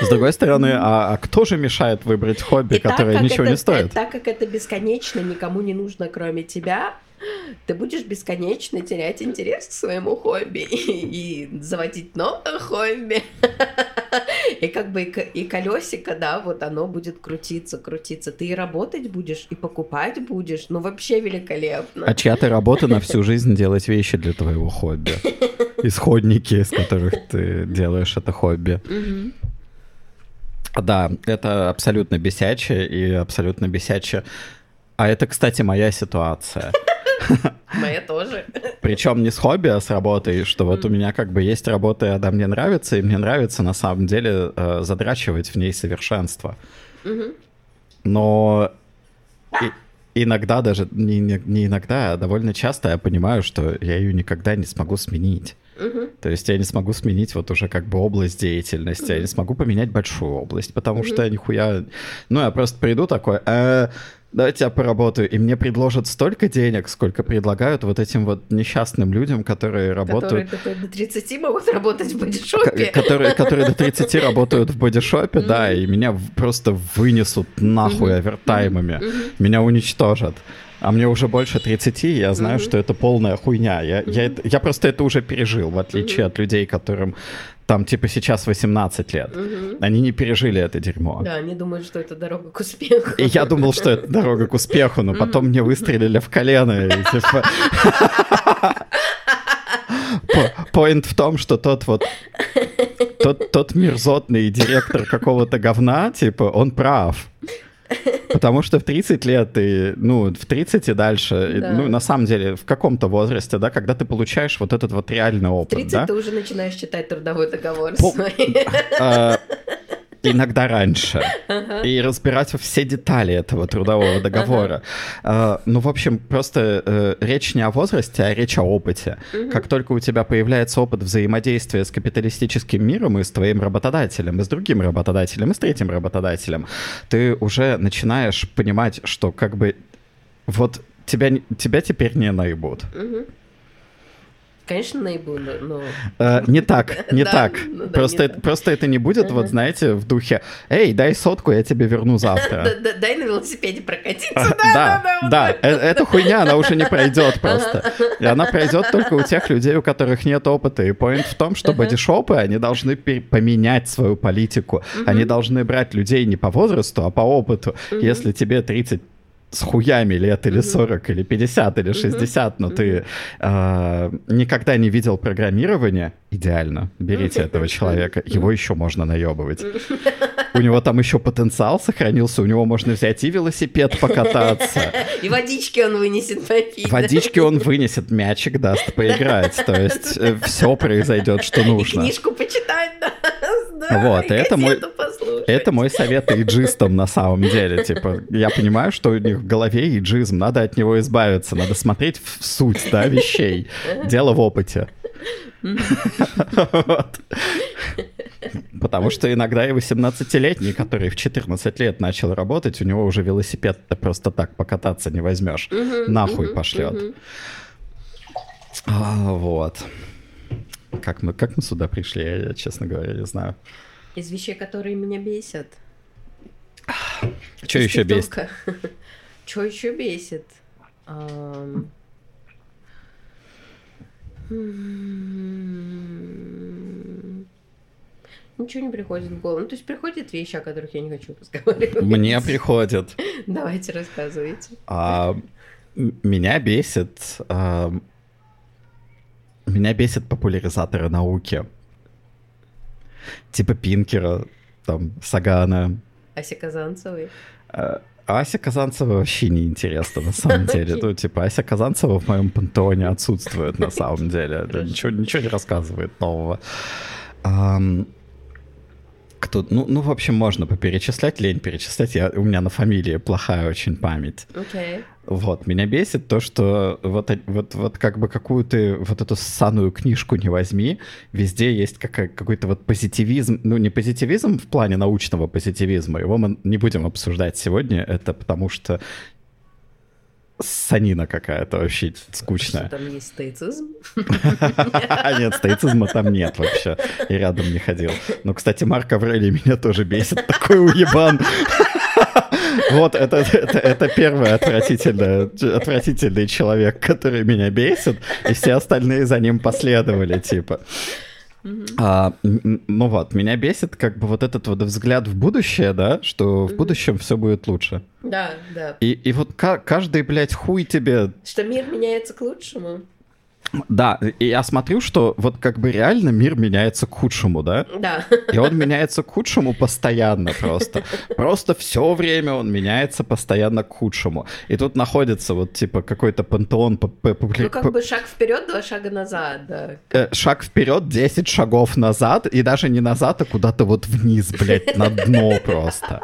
С другой стороны, а, а кто же мешает выбрать хобби, И которое ничего это- не стоит? Так как это бесконечно, никому не нужно, кроме тебя, [LAUGHS] ты будешь бесконечно терять интерес к своему хобби [LAUGHS] и, и заводить новое хобби. [LAUGHS] И как бы и, колесико, да, вот оно будет крутиться, крутиться. Ты и работать будешь, и покупать будешь. Ну, вообще великолепно. А чья-то работа на всю жизнь делать вещи для твоего хобби. Исходники, из которых ты делаешь это хобби. Да, это абсолютно бесячее и абсолютно бесячее. А это, кстати, моя ситуация. [LAUGHS] Моя тоже. [LAUGHS] Причем не с хобби, а с работой, что вот у меня как бы есть работа, и она мне нравится, и мне нравится на самом деле э, задрачивать в ней совершенство. Но иногда даже, не- не иногда, а довольно часто я понимаю, что я ее никогда не смогу сменить. То есть я не смогу сменить вот уже как бы область деятельности, я не смогу поменять большую область, потому что я нихуя... Ну, я просто приду такой, «Э, давайте я поработаю, и мне предложат столько денег, сколько предлагают вот этим вот несчастным людям, которые Которые работают... такой до 30 могут работать в бодишопе. Которые, которые до 30 [LAUGHS] работают в бодишопе, да, и меня просто вынесут нахуй овертаймами, меня уничтожат. А мне уже больше 30, и я знаю, что это полная хуйня. Я, я, это- я просто это уже пережил, в отличие от людей, которым там типа сейчас 18 лет. Они не пережили это дерьмо. Да, они думают, что это дорога к успеху. И я думал, что это дорога к успеху, но потом мне выстрелили в колено. И, типа... [LAUGHS] По- Поинт в том, что тот вот тот, тот мерзотный директор какого-то говна, типа, он прав. Потому что в 30 лет ты, ну, в 30 и дальше, Да. ну, на самом деле, в каком-то возрасте, да, когда ты получаешь вот этот вот реальный В опыт, 30 да, ты уже начинаешь читать трудовой договор По- свой. [LAUGHS] иногда раньше, и разбирать все детали этого трудового договора. Э, Ну, в общем, просто э, речь не о возрасте, а речь о опыте. Как только у тебя появляется опыт взаимодействия с капиталистическим миром и с твоим работодателем, и с другим работодателем, и с третьим работодателем, ты уже начинаешь понимать, что как бы вот тебя, тебя теперь не наебут. Конечно, наебу, но... Э, не так, [LAUGHS] не так. ну да, просто, не это, так. просто это не будет, вот знаете, в духе «Эй, дай сотку, я тебе верну [LAUGHS] завтра». Да- да- Дай на велосипеде прокатиться. Да, Да, да, э- эта хуйня, она уже не пройдет просто. И она пройдет только у тех людей, у которых нет опыта. И поинт в том, что бодишопы, они должны поменять свою политику. Они должны брать людей не по возрасту, а по опыту. Если тебе 30 с хуями лет или 40, или 50, или 60, но ты э, никогда не видел программирование, идеально. Берите этого человека, его еще можно наебывать. У него там еще потенциал сохранился, у него можно взять и велосипед покататься. И водички он вынесет попить. Водички он вынесет, мячик даст поиграть. То есть э, все произойдет, что нужно. И книжку почитать, да. Вот, и это мой, это мой совет иджистам на самом деле. Типа, я понимаю, что у них в голове иджизм, надо от него избавиться, надо смотреть в суть, да, вещей. Дело в опыте. Потому что иногда и 18-летний, который в 14 лет начал работать, у него уже велосипед ты просто так покататься не возьмешь. Нахуй пошлет. А, вот. Как мы, как мы сюда пришли, я, честно говоря, не знаю. Из вещей, которые меня бесят. Что еще бесит? [LAUGHS] Что еще бесит? Ничего не приходит в голову. Ну, то есть приходят вещи, о которых я не хочу разговаривать. Мне приходят. [LAUGHS] Давайте рассказывайте. А, меня бесит... А, меня бесит популяризаторы науки. Типа Пинкера, там, Сагана. Ася Казанцевой. А, Ася Казанцева вообще не интересна на самом [LAUGHS] деле. Ну, типа, Ася Казанцева в моем пантеоне отсутствует на самом деле. [LAUGHS] Ничего, ничего не рассказывает нового. Кто, ну, ну, в общем, можно поперечислять, лень перечислять. Я, у меня на фамилии плохая очень память. Okay. Вот, меня бесит то, что вот, вот, вот как бы какую ты вот эту ссаную книжку не возьми, везде есть какая, какой-то вот позитивизм, ну не позитивизм в плане научного позитивизма, его мы не будем обсуждать сегодня, это потому что санина какая-то вообще скучная. Что там есть стоицизм? [LAUGHS] Нет, стоицизма там нет вообще. И рядом не ходил. Ну, кстати, Марк Аврелий меня тоже бесит. Такой уебан. [LAUGHS] Вот, это, это, это первый отвратительный, отвратительный человек, который меня бесит, и все остальные за ним последовали, типа. А, ну вот, меня бесит как бы вот этот вот взгляд в будущее, да, что в будущем все будет лучше. Да, да. И, и вот каждый, блядь, хуй тебе... Что мир меняется к лучшему. Да, и я смотрю, что вот как бы реально мир меняется к худшему, да? Да. И он меняется к худшему постоянно просто. Просто все время он меняется постоянно к худшему. И тут находится вот типа какой-то пантеон... Ну как бы шаг вперед, два шага назад, да. Э, шаг вперед, 10 шагов назад, и даже не назад, а куда-то вот вниз, блядь, на дно просто.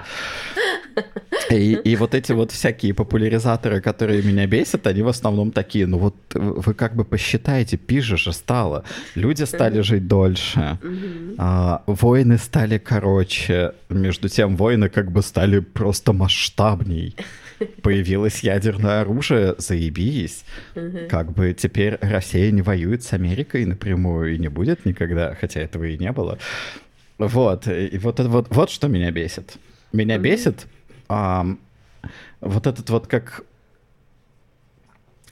И, и вот эти вот всякие популяризаторы, которые меня бесят, они в основном такие, ну вот вы как бы посчитаете, пизже же стало, люди стали жить дольше, а, войны стали короче, между тем войны как бы стали просто масштабней. Появилось ядерное оружие, заебись. Как бы теперь Россия не воюет с Америкой напрямую и не будет никогда, хотя этого и не было. Вот, и вот, вот, вот что меня бесит. Меня бесит а, вот этот вот как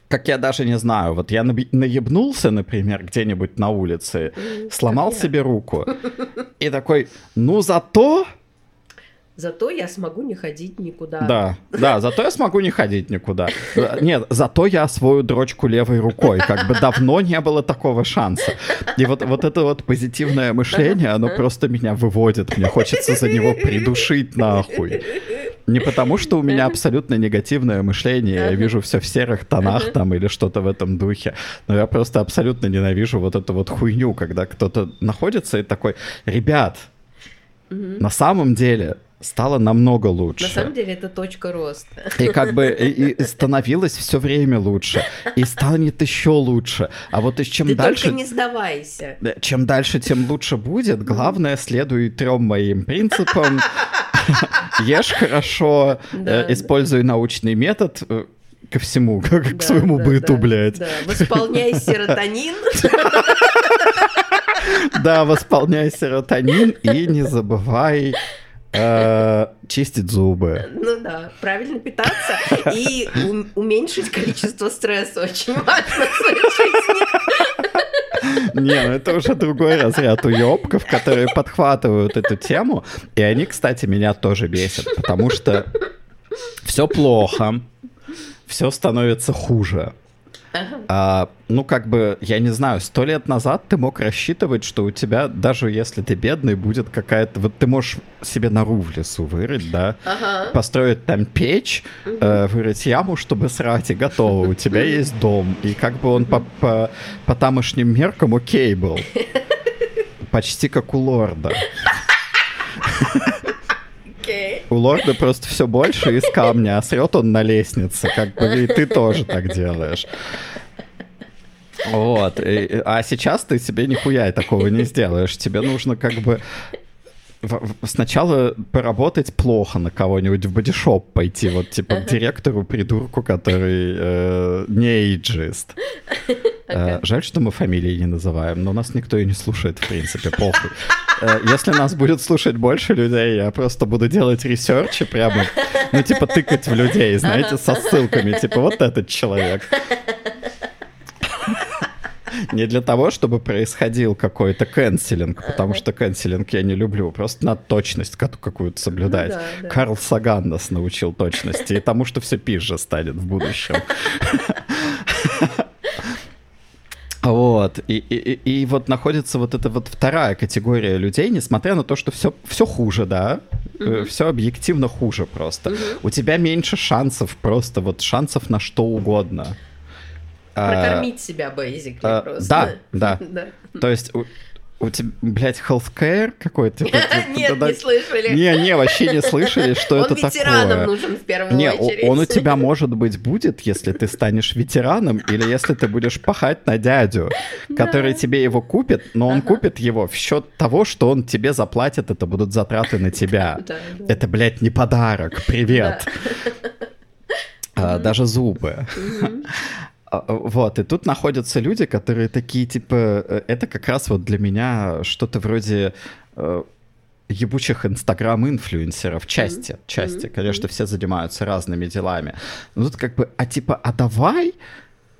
как я даже не знаю, вот я наебнулся, например, где-нибудь на улице, сломал себе руку, [LAUGHS] и такой, ну зато... Зато я смогу не ходить никуда. Да, да, зато я смогу не ходить никуда. Нет, зато я освою дрочку левой рукой. Как бы давно не было такого шанса. И вот, вот это вот позитивное мышление, оно просто меня выводит. Мне хочется за него придушить нахуй. Не потому, что у меня абсолютно негативное мышление, я вижу все в серых тонах там или что-то в этом духе, но я просто абсолютно ненавижу вот эту вот хуйню, когда кто-то находится и такой, ребят, на самом деле стало намного лучше. На самом деле это точка роста. И как бы и, и становилось все время лучше. И станет еще лучше. А вот и чем Ты дальше... только не сдавайся. Чем дальше, тем лучше будет. Главное, следуй трем моим принципам. Ешь хорошо, э, используй научный метод э, ко всему, [LAUGHS] к своему быту, блядь. Да, восполняй серотонин. Да, восполняй серотонин и не забывай э, чистить зубы. Ну да, правильно питаться и уменьшить количество стресса очень важно в своей жизни. Не, ну это уже другой разряд уебков, которые подхватывают эту тему. И они, кстати, меня тоже бесят, потому что все плохо, все становится хуже. А, ну, как бы, я не знаю, сто лет назад ты мог рассчитывать, что у тебя, даже если ты бедный, будет какая-то... Вот ты можешь себе нору в лесу вырыть, да? Ага. Построить там печь, э, вырыть яму, чтобы срать, и готово. У тебя есть дом. И как бы он по, по, по тамошним меркам окей был. [LAUGHS] Почти как у лорда. [LAUGHS] Окей. У лорда просто все больше из камня, а срет он на лестнице, как бы и ты тоже так делаешь. Вот. А сейчас ты себе нихуя такого не сделаешь. Тебе нужно как бы сначала поработать плохо на кого-нибудь в бодишоп пойти, вот типа к директору придурку, который э, не эйджист. [LAUGHS] Э, Жаль, что мы фамилии не называем, но нас никто и не слушает, в принципе, похуй. Э, Если нас будет слушать больше людей, я просто буду делать ресерчи прямо, ну, типа, тыкать в людей, знаете, со ссылками, типа, вот этот человек. [LAUGHS] Не для того, чтобы происходил какой-то канцелинг, потому что канцелинг я не люблю, просто надо точность ка- какую-то соблюдать. Ну да, да. Карл Саган нас научил точности и тому, что все пизже станет в будущем. Вот, и, и, и- вот находится вот эта вот вторая категория людей, несмотря на то, что все, все хуже, да, все объективно хуже просто. У тебя меньше шансов просто, вот шансов на что угодно. А, Прокормить себя, basically, а, просто. [LAUGHS] да, да. То есть у, тебя, блядь, healthcare какой-то? [LAUGHS] Нет, не слышали. Не, не, вообще не слышали, что Он это ветеранам такое. нужен в первую Не, очередь. он у тебя, может быть, будет, если ты станешь ветераном, или если ты будешь пахать на дядю, который тебе его купит, но он купит его в счет того, что он тебе заплатит, это будут затраты на тебя. [LAUGHS] Это, блядь, не подарок, привет. А, Даже зубы. А, Вот, и тут находятся люди, которые такие, типа, э, это как раз вот для меня что-то вроде э, ебучих инстаграм-инфлюенсеров, части, части, конечно, все занимаются разными делами. Но тут как бы, а типа, а давай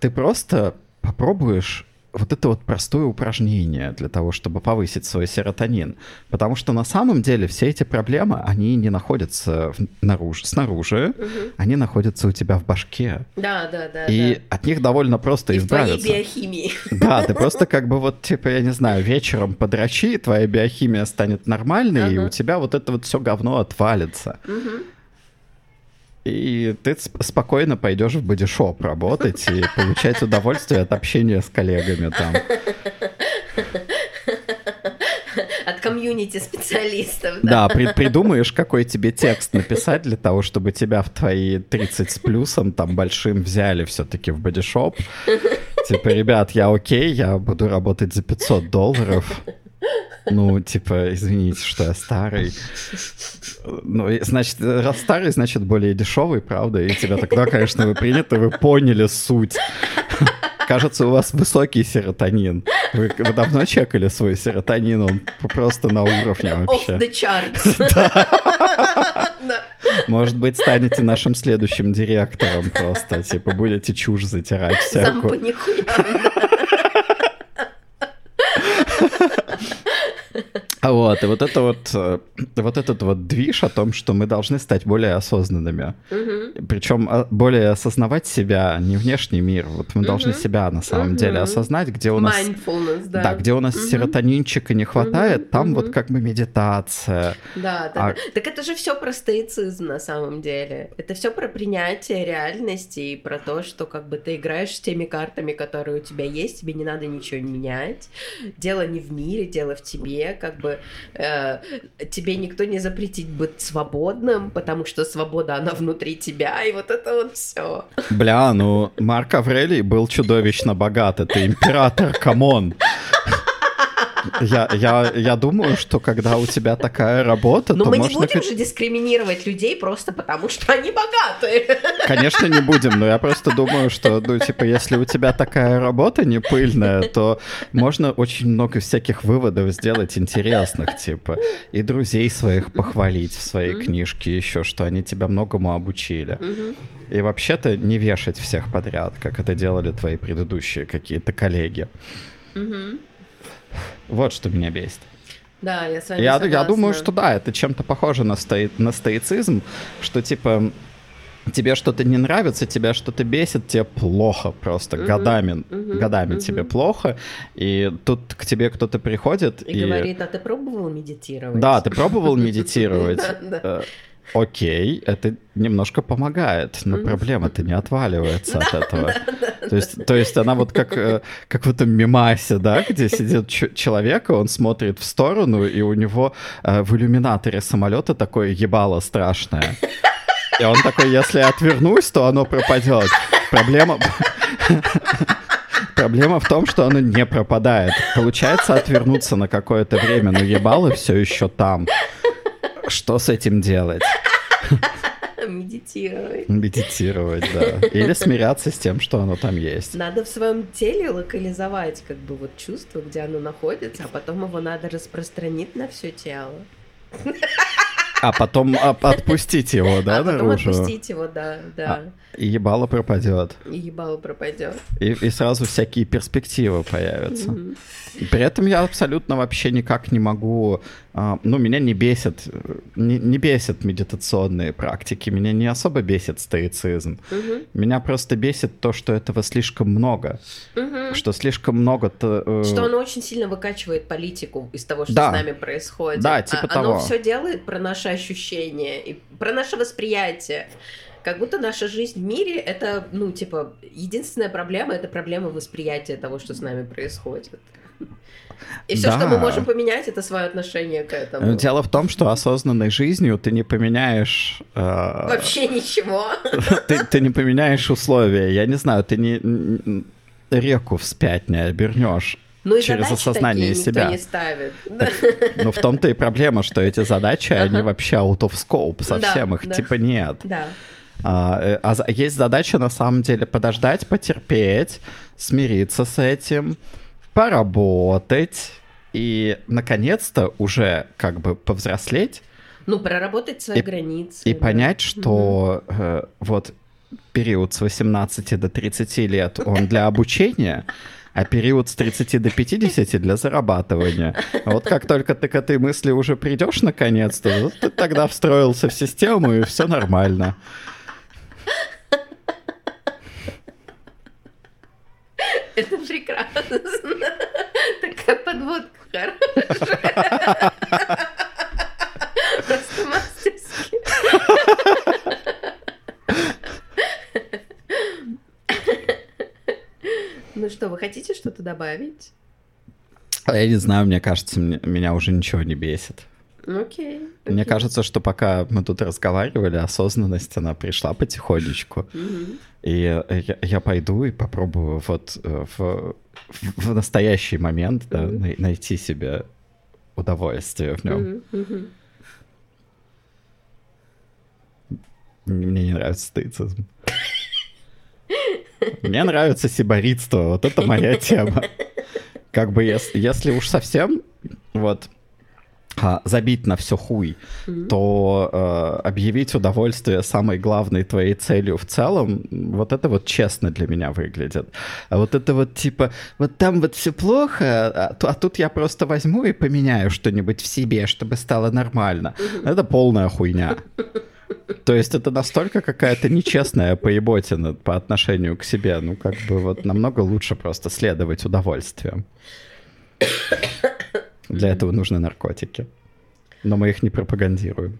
ты просто попробуешь вот это вот простое упражнение для того, чтобы повысить свой серотонин. Потому что на самом деле все эти проблемы, они не находятся в- наружу, снаружи, они находятся у тебя в башке. Да, да, да. И да. от них довольно просто И в твоей избавиться. биохимии. Да, ты просто как бы вот, типа, я не знаю, вечером подрачи, твоя биохимия станет нормальной, и Ага. у тебя вот это вот все говно отвалится. И ты сп- спокойно пойдешь в бодишоп работать и получать удовольствие от общения с коллегами там. От комьюнити специалистов. Да. Да, при- придумаешь, какой тебе текст написать для того, чтобы тебя в твои 30 с плюсом там большим взяли все-таки в бодишоп. Типа, ребят, я окей, я буду работать за 500 долларов. Ну, типа, извините, что я старый. Ну, значит, раз старый, значит, более дешевый, правда? И тебя тогда, конечно, вы приняты, вы поняли суть. Кажется, у вас высокий серотонин. Вы, вы давно чекали свой серотонин? Он просто на уровне Off вообще. the charts. [LAUGHS] Да. Может быть, станете нашим следующим директором просто. Типа, будете чушь затирать всякую. нихуя. А Вот, и вот это вот, э, вот этот вот движ о том, что мы должны стать более осознанными. Причем а, более осознавать себя, не внешний мир. Вот мы должны себя на самом деле осознать, где у нас... Да. Да, где у нас серотонинчика не хватает, там вот как бы медитация. Да, да, А- да. Так это же все про стоицизм на самом деле. Это все про принятие реальности и про то, что как бы ты играешь с теми картами, которые у тебя есть, тебе не надо ничего менять. Дело не в мире, дело в тебе, как бы э, тебе никто не запретит быть свободным, потому что свобода она внутри тебя, и вот это вот все. Бля, ну Марк Аврелий был чудовищно богат, это император, come on. Я, я, я думаю, что когда у тебя такая работа, Но то мы не можно... будем хоть- же дискриминировать людей просто потому, что они богатые. Конечно, не будем, но я просто думаю, что, ну, типа, если у тебя такая работа не пыльная, то можно очень много всяких выводов сделать интересных, типа, и друзей своих похвалить в своей книжке еще, что они тебя многому обучили. И вообще-то не вешать всех подряд, как это делали твои предыдущие какие-то коллеги. Вот что меня бесит. Да, я с вами Я, я согласна. думаю, что да, это чем-то похоже на, стои- на стоицизм, что типа тебе что-то не нравится, тебя что-то бесит, тебе плохо просто, Мгм, годами, мгм, годами мгм. тебе плохо, и тут к тебе кто-то приходит И, говорит, а ты пробовал медитировать? Да, ты пробовал [LAUGHS] медитировать? Окей, это немножко помогает, но проблема-то не отваливается от этого. То есть, то есть она вот как, э, как в этом мемасе, да, где сидит человек, он смотрит в сторону, и у него э, в иллюминаторе самолета такое ебало страшное. И он такой, если я отвернусь, то оно пропадет. Проблема... [LAUGHS] Проблема в том, что оно не пропадает. Получается отвернуться на какое-то время, но ебало все еще там. Что с этим делать? Медитировать. Медитировать, да. Или смиряться с тем, что оно там есть. Надо в своем теле локализовать как бы вот чувство, где оно находится, а потом его надо распространить на все тело. А потом отпустить его, да, а потом наружу? отпустить его, да, да. И ебало пропадет. И ебало пропадет. И, и сразу всякие перспективы появятся. И При этом я абсолютно вообще никак не могу... а, ну, меня не бесит, не, не бесит медитационные практики, меня не особо бесит стоицизм. Мгм. Меня просто бесит то, что этого слишком много. Мгм. Что слишком много-то... э, Что оно очень сильно выкачивает политику из того, что Да. с нами происходит. Да, типа А- Оно того. все делает про наши ощущения и про наше восприятие. Как будто наша жизнь в мире это, ну, типа, единственная проблема это проблема восприятия того, что с нами происходит. И все, что мы Да. можем поменять, это свое отношение к этому. Дело в том, что осознанной жизнью ты не поменяешь... э, Вообще ничего. [LAUGHS] ты, ты не поменяешь условия. Я не знаю, ты не реку вспять не обернешь. Ну и Через осознание такие себя. не ставит. Да. Но в том-то и проблема, что эти задачи, они вообще out of scope совсем, Да, их да. типа нет. Да. А, э, а есть задача на самом деле подождать, потерпеть, смириться с этим, поработать и, наконец-то, уже как бы повзрослеть Ну, проработать свои И- границы. и да. понять, что э, вот период с 18 до 30 лет, он для обучения, а период с 30 до 50 для зарабатывания. А Вот как только ты к этой мысли уже придешь наконец-то, вот ты тогда встроился в систему, и все нормально. Это прекрасно. Такая подводка хорошая. Просто мастерски. Ну что, вы хотите что-то добавить? А Я не знаю, мне кажется, мне- меня уже ничего не бесит. Окей. Мне окей. кажется, что пока мы тут разговаривали, осознанность, она пришла потихонечку. Мгм. И я, я пойду и попробую вот э, в, в настоящий момент да, най- найти себе удовольствие в нем. Мгм. Мне не нравится стоицизм. Мне нравится сиборитство, вот это моя тема. Как бы если, если уж совсем вот забить на все хуй, Мгм. то э, объявить удовольствие самой главной твоей целью в целом, вот это вот честно для меня выглядит. А вот это вот типа, вот там вот все плохо, а, ту- а тут я просто возьму и поменяю что-нибудь в себе, чтобы стало нормально. Это полная хуйня. То есть это настолько какая-то нечестная поеботина по отношению к себе. Ну, как бы вот намного лучше просто следовать удовольствиям. Для этого нужны наркотики. Но мы их не пропагандируем.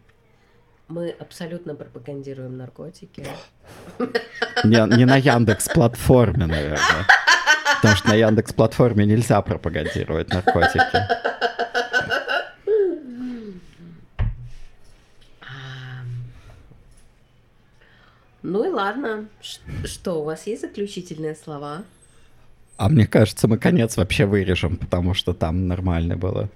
Мы абсолютно пропагандируем наркотики. Не, не на Яндекс платформе, наверное. Потому что на Яндекс платформе нельзя пропагандировать наркотики. Ну и ладно. Что, у вас есть заключительные слова? А мне кажется, мы конец вообще вырежем, потому что там нормально было.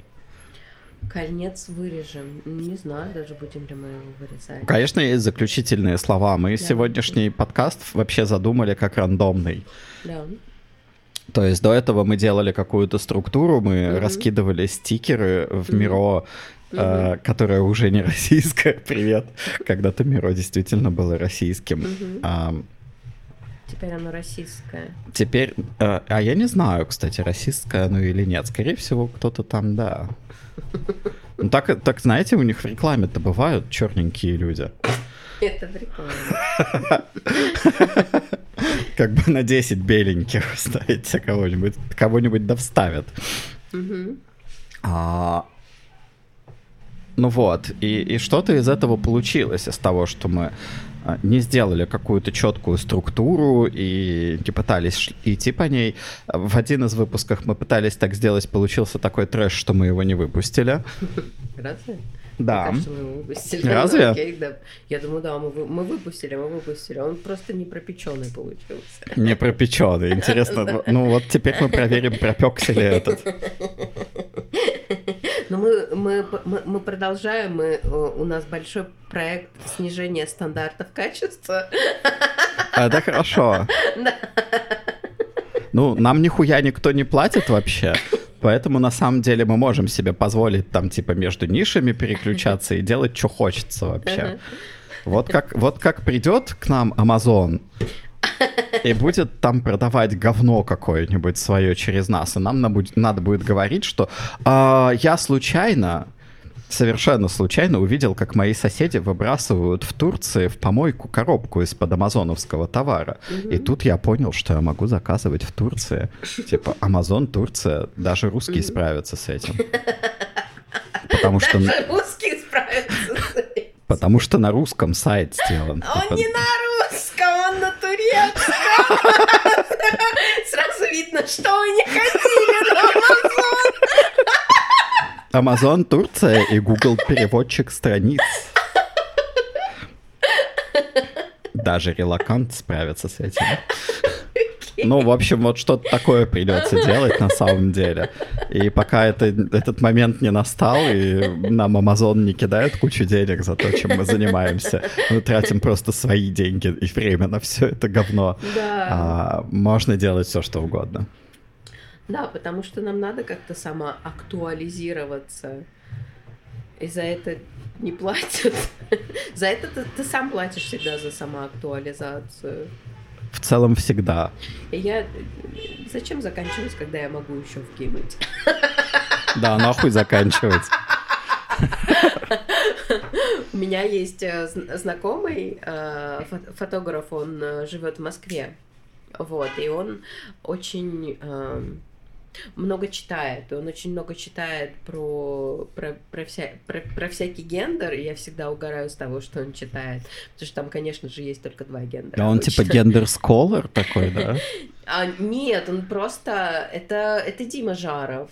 Конец вырежем. Не знаю, даже будем ли мы его вырезать. Конечно, есть заключительные слова. Мы Да. сегодняшний подкаст вообще задумали как рандомный. Да. То есть до этого мы делали какую-то структуру, мы Мгм. раскидывали стикеры в. Миро, э, которое уже не [LAUGHS] российское. Привет. Когда-то Миро действительно было российским. Мгм. Теперь оно российское. теперь, э, а я не знаю, кстати, российское оно или нет. Скорее всего, кто-то там, да. Ну так, так знаете, у них в рекламе-то бывают черненькие люди. Это прикольно. Как бы на 10 беленьких ставите кого-нибудь, кого-нибудь да вставят. А, ну вот, и, и что-то из этого получилось, из того, что мы не сделали какую-то четкую структуру и не пытались идти по ней. В один из выпусков мы пытались так сделать, получился такой трэш, что мы его не выпустили. Разве? Да. Кажется, мы его выпустили. Разве? Ну, [LAUGHS] окей, да. Я думаю, да, мы, вы- мы выпустили, мы выпустили. Он просто не пропеченный получился. [LAUGHS] Не пропеченный. Интересно. [LAUGHS] Ну вот теперь мы проверим, пропекся ли этот. Но мы, мы, мы, мы продолжаем, мы, э, у нас большой проект снижения стандартов качества. А, Это хорошо. [LAUGHS] Ну, нам нихуя никто не платит вообще. Поэтому на самом деле мы можем себе позволить там типа между нишами переключаться и делать, что хочется вообще. Вот как, вот как придет к нам Amazon и будет там продавать говно какое-нибудь свое через нас, и нам надо будет говорить, что «А, я случайно, совершенно случайно увидел, как мои соседи выбрасывают в Турции в помойку коробку из-под амазоновского товара. И тут я понял, что я могу заказывать в Турции. Типа Амазон, Турция, даже русские справятся с этим. [LAUGHS] Потому что, Даже русские справятся с этим. потому что на русском сайт сделан. А Он не на русском, он на турецком. Сразу видно, что вы не ходили на Амазон. Amazon Турция и Google переводчик страниц. Даже релакант справится с этим. Ну, в общем, вот что-то такое придется делать на самом деле. И пока это, этот момент не настал, и нам Amazon не кидает кучу денег за то, чем мы занимаемся, мы тратим просто свои деньги и время на все это говно. Да. А, можно делать все, что угодно. Да, потому что нам надо как-то самоактуализироваться. И за это не платят. [LAUGHS] За это ты, ты сам платишь всегда за самоактуализацию. В целом всегда. Я... Зачем заканчивать, когда я могу еще вкинуть? Да, нахуй заканчивать. У меня есть э, зн- знакомый э, фо- фотограф, он э, живет в Москве. Вот, и он очень эм, много читает. Он очень много читает про, про, про, вся, про, про всякий гендер, и я всегда угораю с того, что он читает. Потому что там, конечно же, есть только два гендера. А он типа обычно. гендер-сколор такой, да? [LAUGHS] А, нет, он просто... Это, это Дима Жаров.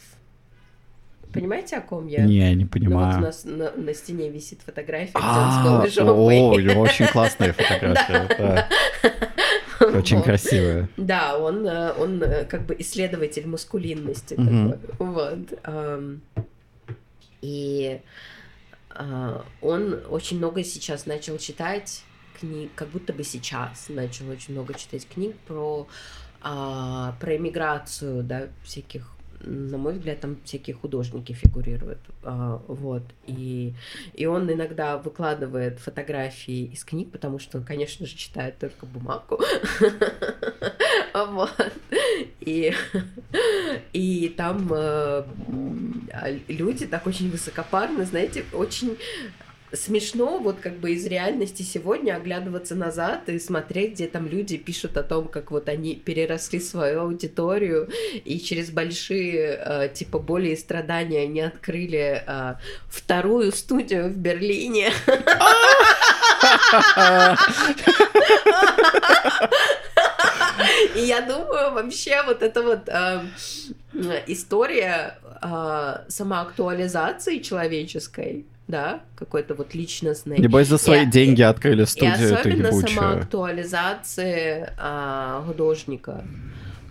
Понимаете, о ком я? Не, не Ну вот у понимаю. нас на, на стене висит фотография, где он А, с голой жопой. о, у него очень классные фотографии. [LAUGHS] Очень Вот. красивые. Да, он, э, он э, как бы исследователь маскулинности. Вот. И а, он очень много сейчас начал читать книг, как будто бы сейчас начал очень много читать книг про, а, про эмиграцию, да, всяких на мой взгляд, там всякие художники фигурируют. а, вот. И, и он иногда выкладывает фотографии из книг, потому что он, конечно же, читает только бумагу. [LAUGHS] Вот. И, и там э, люди так очень высокопарно, знаете, очень смешно вот как бы из реальности сегодня оглядываться назад и смотреть, где там люди пишут о том, как вот они переросли свою аудиторию и через большие э, типа боли и страдания они открыли э, вторую студию в Берлине. И я думаю, вообще вот эта вот э, история э, самоактуализации человеческой, да, какой-то вот личностной. Небось, за свои И- деньги открыли И студию эту особенно ебучую. самоактуализации а, художника,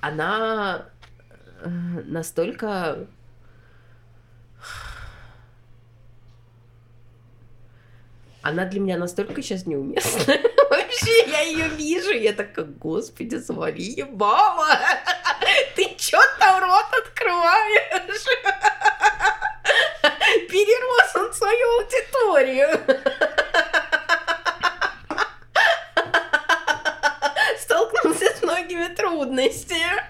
она э, настолько она для меня настолько сейчас неуместна. [LAUGHS] Вообще, я ее вижу, я такая, господи, завали ебало! [LAUGHS] Ты чё там рот открываешь? Перерос он свою аудиторию. Столкнулся с многими трудностями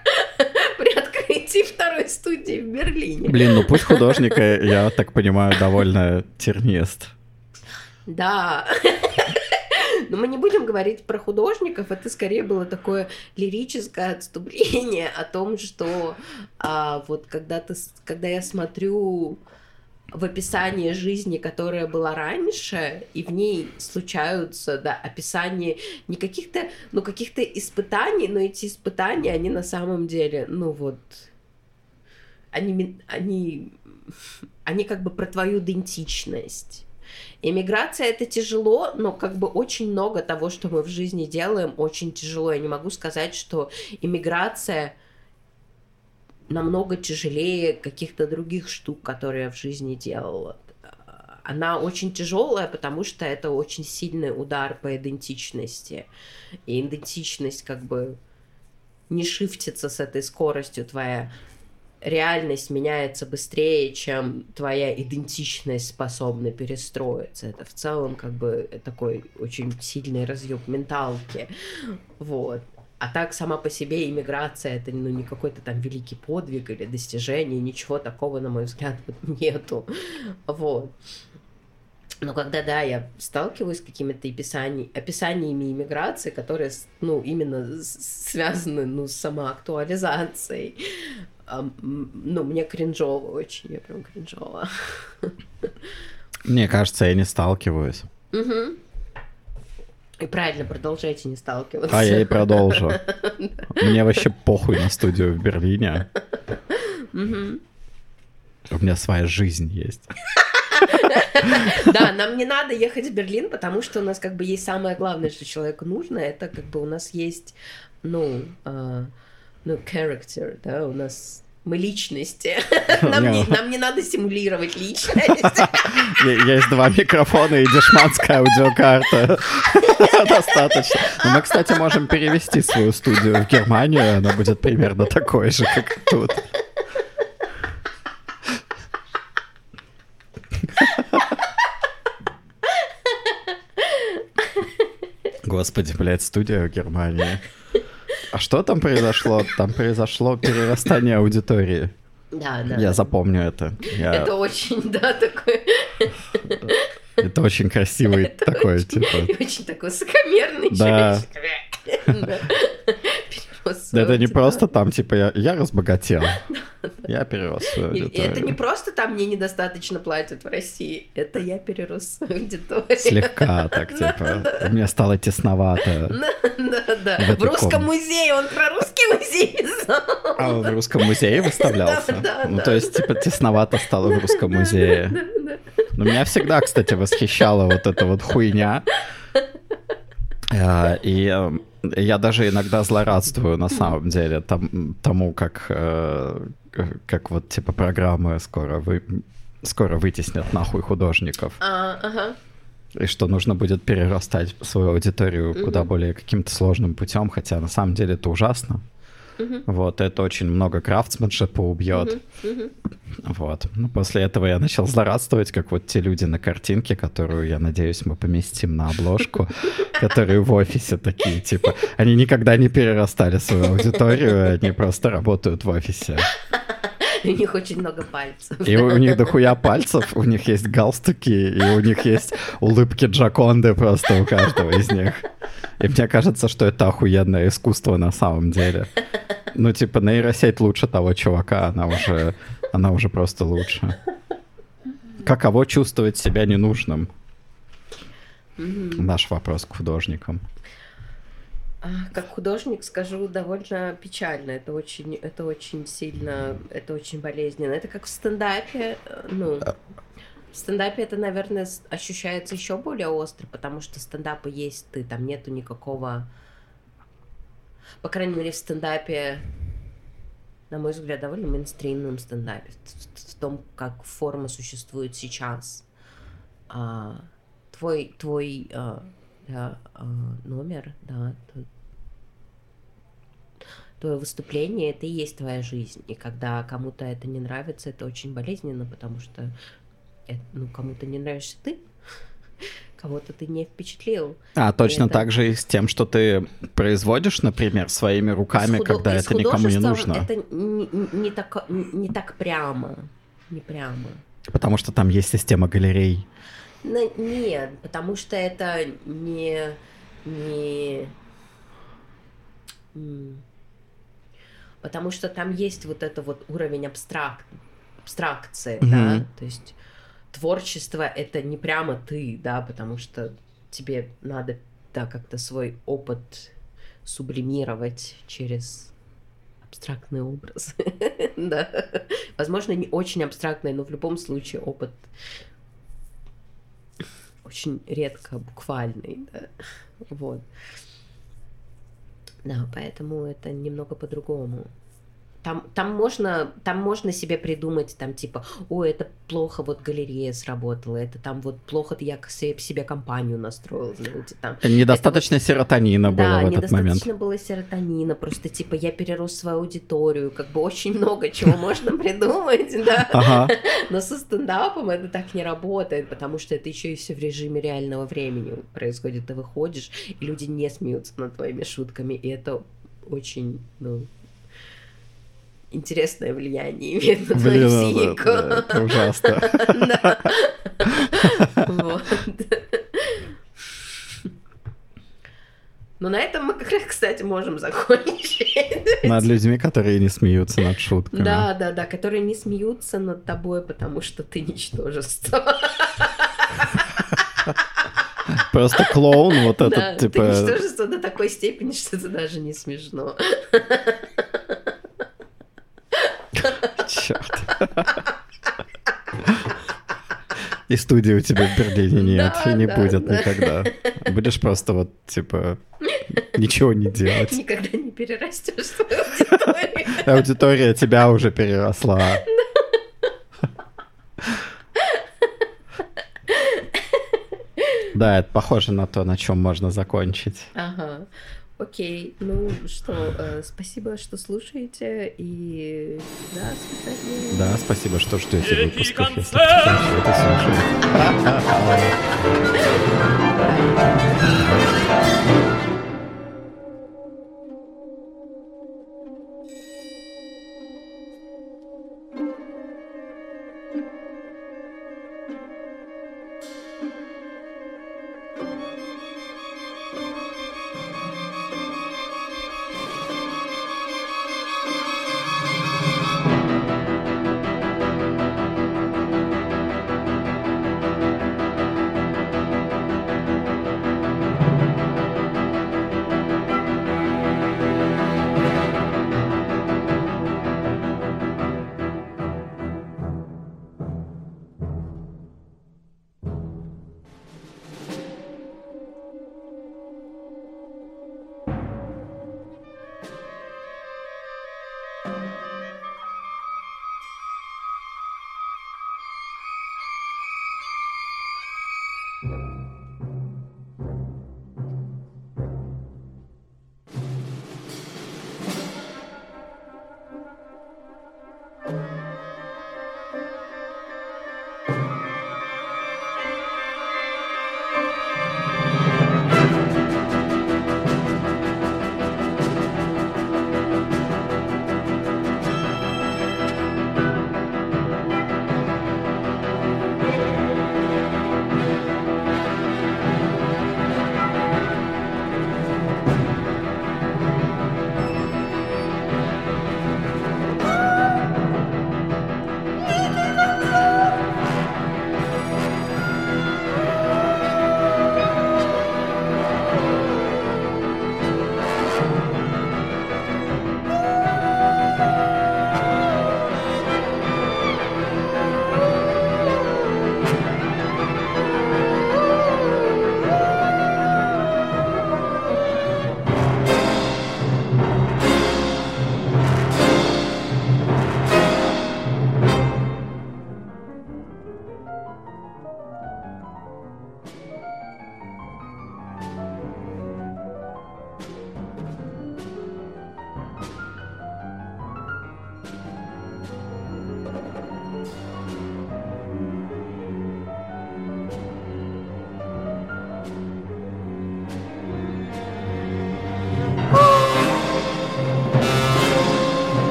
при открытии второй студии в Берлине. Блин, ну путь художника, я так понимаю, довольно тернист. Да. Но мы не будем говорить про художников, это скорее было такое лирическое отступление о том, что а, вот когда, ты, когда я смотрю в описании жизни, которая была раньше, и в ней случаются, да, описания не каких-то, ну, каких-то испытаний, но эти испытания, они на самом деле, ну, вот, они, они, они как бы про твою идентичность. Иммиграция это тяжело, но как бы очень много того, что мы в жизни делаем, очень тяжело. Я не могу сказать, что иммиграция намного тяжелее каких-то других штук, которые я в жизни делала. Она очень тяжелая, потому что это очень сильный удар по идентичности. И идентичность как бы не шифтится с этой скоростью твоя реальность меняется быстрее, чем твоя идентичность способна перестроиться. Это в целом как бы такой очень сильный разъем менталки. Вот. А так сама по себе иммиграция это ну, не какой-то там великий подвиг или достижение, ничего такого, на мой взгляд, [LAUGHS] нету. Вот. Но когда, да, я сталкиваюсь с какими-то описаний, описаниями иммиграции, которые, ну, именно связаны, ну, с самоактуализацией, ну, мне кринжово очень, я прям кринжово. Мне кажется, я не сталкиваюсь. Угу. И правильно, продолжайте не сталкиваться. А я и продолжу. [LAUGHS] Мне вообще похуй на студию в Берлине. У меня своя жизнь есть. [LAUGHS] Да, нам не надо ехать в Берлин, потому что у нас как бы есть самое главное, что человеку нужно, это как бы у нас есть, ну, а, ну, character, да, у нас мы личности. [LAUGHS] Нам не, нам не надо симулировать личность. [LAUGHS] Есть два микрофона и дешманская аудиокарта. [LAUGHS] Достаточно. Но мы, кстати, можем перевести свою студию в Германию, она будет примерно такой же, как тут. Господи, блядь, студия в Германии. А что там произошло? Там произошло перерастание аудитории. Да, да. Я запомню это. Я... Это очень, да, такой... Это очень красивый это такой, очень, типа... Очень такой высокомерный да. Да это не просто там, типа, я, я разбогател. [LAUGHS] Я перерос свою аудиторию. Это не просто там мне недостаточно платят в России, это я перерос свою аудиторию. Слегка [LAUGHS] так, типа, мне стало тесновато. Да, да, В русском музее, он про русский музей писал. А он в русском музее выставлялся? Ну, то есть, типа, тесновато стало в русском музее. Но меня всегда, кстати, восхищала вот эта вот хуйня. А, и эм, я даже иногда злорадствую на самом деле там, тому, как, э, как вот типа программы скоро, вы, скоро вытеснят нахуй художников. А, ага. И что нужно будет перерастать свою аудиторию угу. куда более каким-то сложным путем, хотя на самом деле это ужасно. Угу. Вот, это очень много крафтсменшипа убьет. Угу. Угу. Вот. Ну, после этого я начал злорадствовать, как вот те люди на картинке, которую, я надеюсь, мы поместим на обложку, [LAUGHS] которые в офисе такие, типа, они никогда не перерастали свою аудиторию, они просто работают в офисе. У них очень много пальцев. И у них дохуя пальцев, у них есть галстуки, и у них есть улыбки Джаконды просто у каждого из них. И мне кажется, что это охуенное искусство на самом деле. Ну, типа, нейросеть лучше того чувака, она уже, она уже просто лучше. Каково чувствовать себя ненужным? Наш вопрос к художникам. Как художник скажу довольно печально. Это очень, это очень сильно, это очень болезненно. Это как в стендапе, э, ну, в стендапе это, наверное, ощущается еще более остро, потому что стендапа есть ты, там нету никакого, по крайней мере, в стендапе, на мой взгляд, довольно мейнстримном стендапе, в, том, как форма существует сейчас. А, твой, твой а, да, а, номер, да, твое выступление это и есть твоя жизнь. И когда кому-то это не нравится, это очень болезненно, потому что это, ну, кому-то не нравишься ты, [LAUGHS] кого-то ты не впечатлил. А, точно это... так же и с тем, что ты производишь, например, своими руками, худо... когда это никому не нужно. Это не, не, так, не так прямо. Не прямо. Потому что там есть система галерей. Ну, нет, потому что это не не... Потому что там есть вот это вот уровень абстрак... абстракции, Мгм. да, то есть творчество это не прямо ты, да, потому что тебе надо, да, как-то свой опыт сублимировать через абстрактный образ, [LAUGHS] да. Возможно, не очень абстрактный, но в любом случае опыт очень редко буквальный, да. Вот. Да, поэтому это немного по-другому. Там, там, можно, там можно себе придумать, там, типа, о, это плохо, вот галерея сработала, это там вот плохо я себе компанию настроил, знаете, там. Недостаточно серотонина было да, в этот момент. недостаточно было серотонина, просто, типа, я перерос свою аудиторию, как бы очень много чего можно придумать, да. Но со стендапом это так не работает, потому что это еще и все в режиме реального времени происходит. Ты выходишь, и люди не смеются над твоими шутками, и это очень, ну, интересное влияние имеет на твою психику. да, это ужасно. Вот. Ну, на этом мы как раз, кстати, можем закончить. Над людьми, которые не смеются над шутками. Да, да, да, которые не смеются над тобой, потому что ты ничтожество. Просто клоун вот Да, этот, ты типа... ничтожество до такой степени, что это даже не смешно. Черт. И студии у тебя в Берлине нет, Да, и не да, будет да. никогда. Будешь просто вот, типа, ничего не делать. Никогда не перерастешь свою аудиторию. [LAUGHS] Аудитория тебя уже переросла. [LAUGHS] Да, это похоже на то, на чем можно закончить. Ага. Окей, ну что, э, спасибо, что слушаете, и да, свидания. Да, спасибо, что ждете выпусков, если это. [LAUGHS]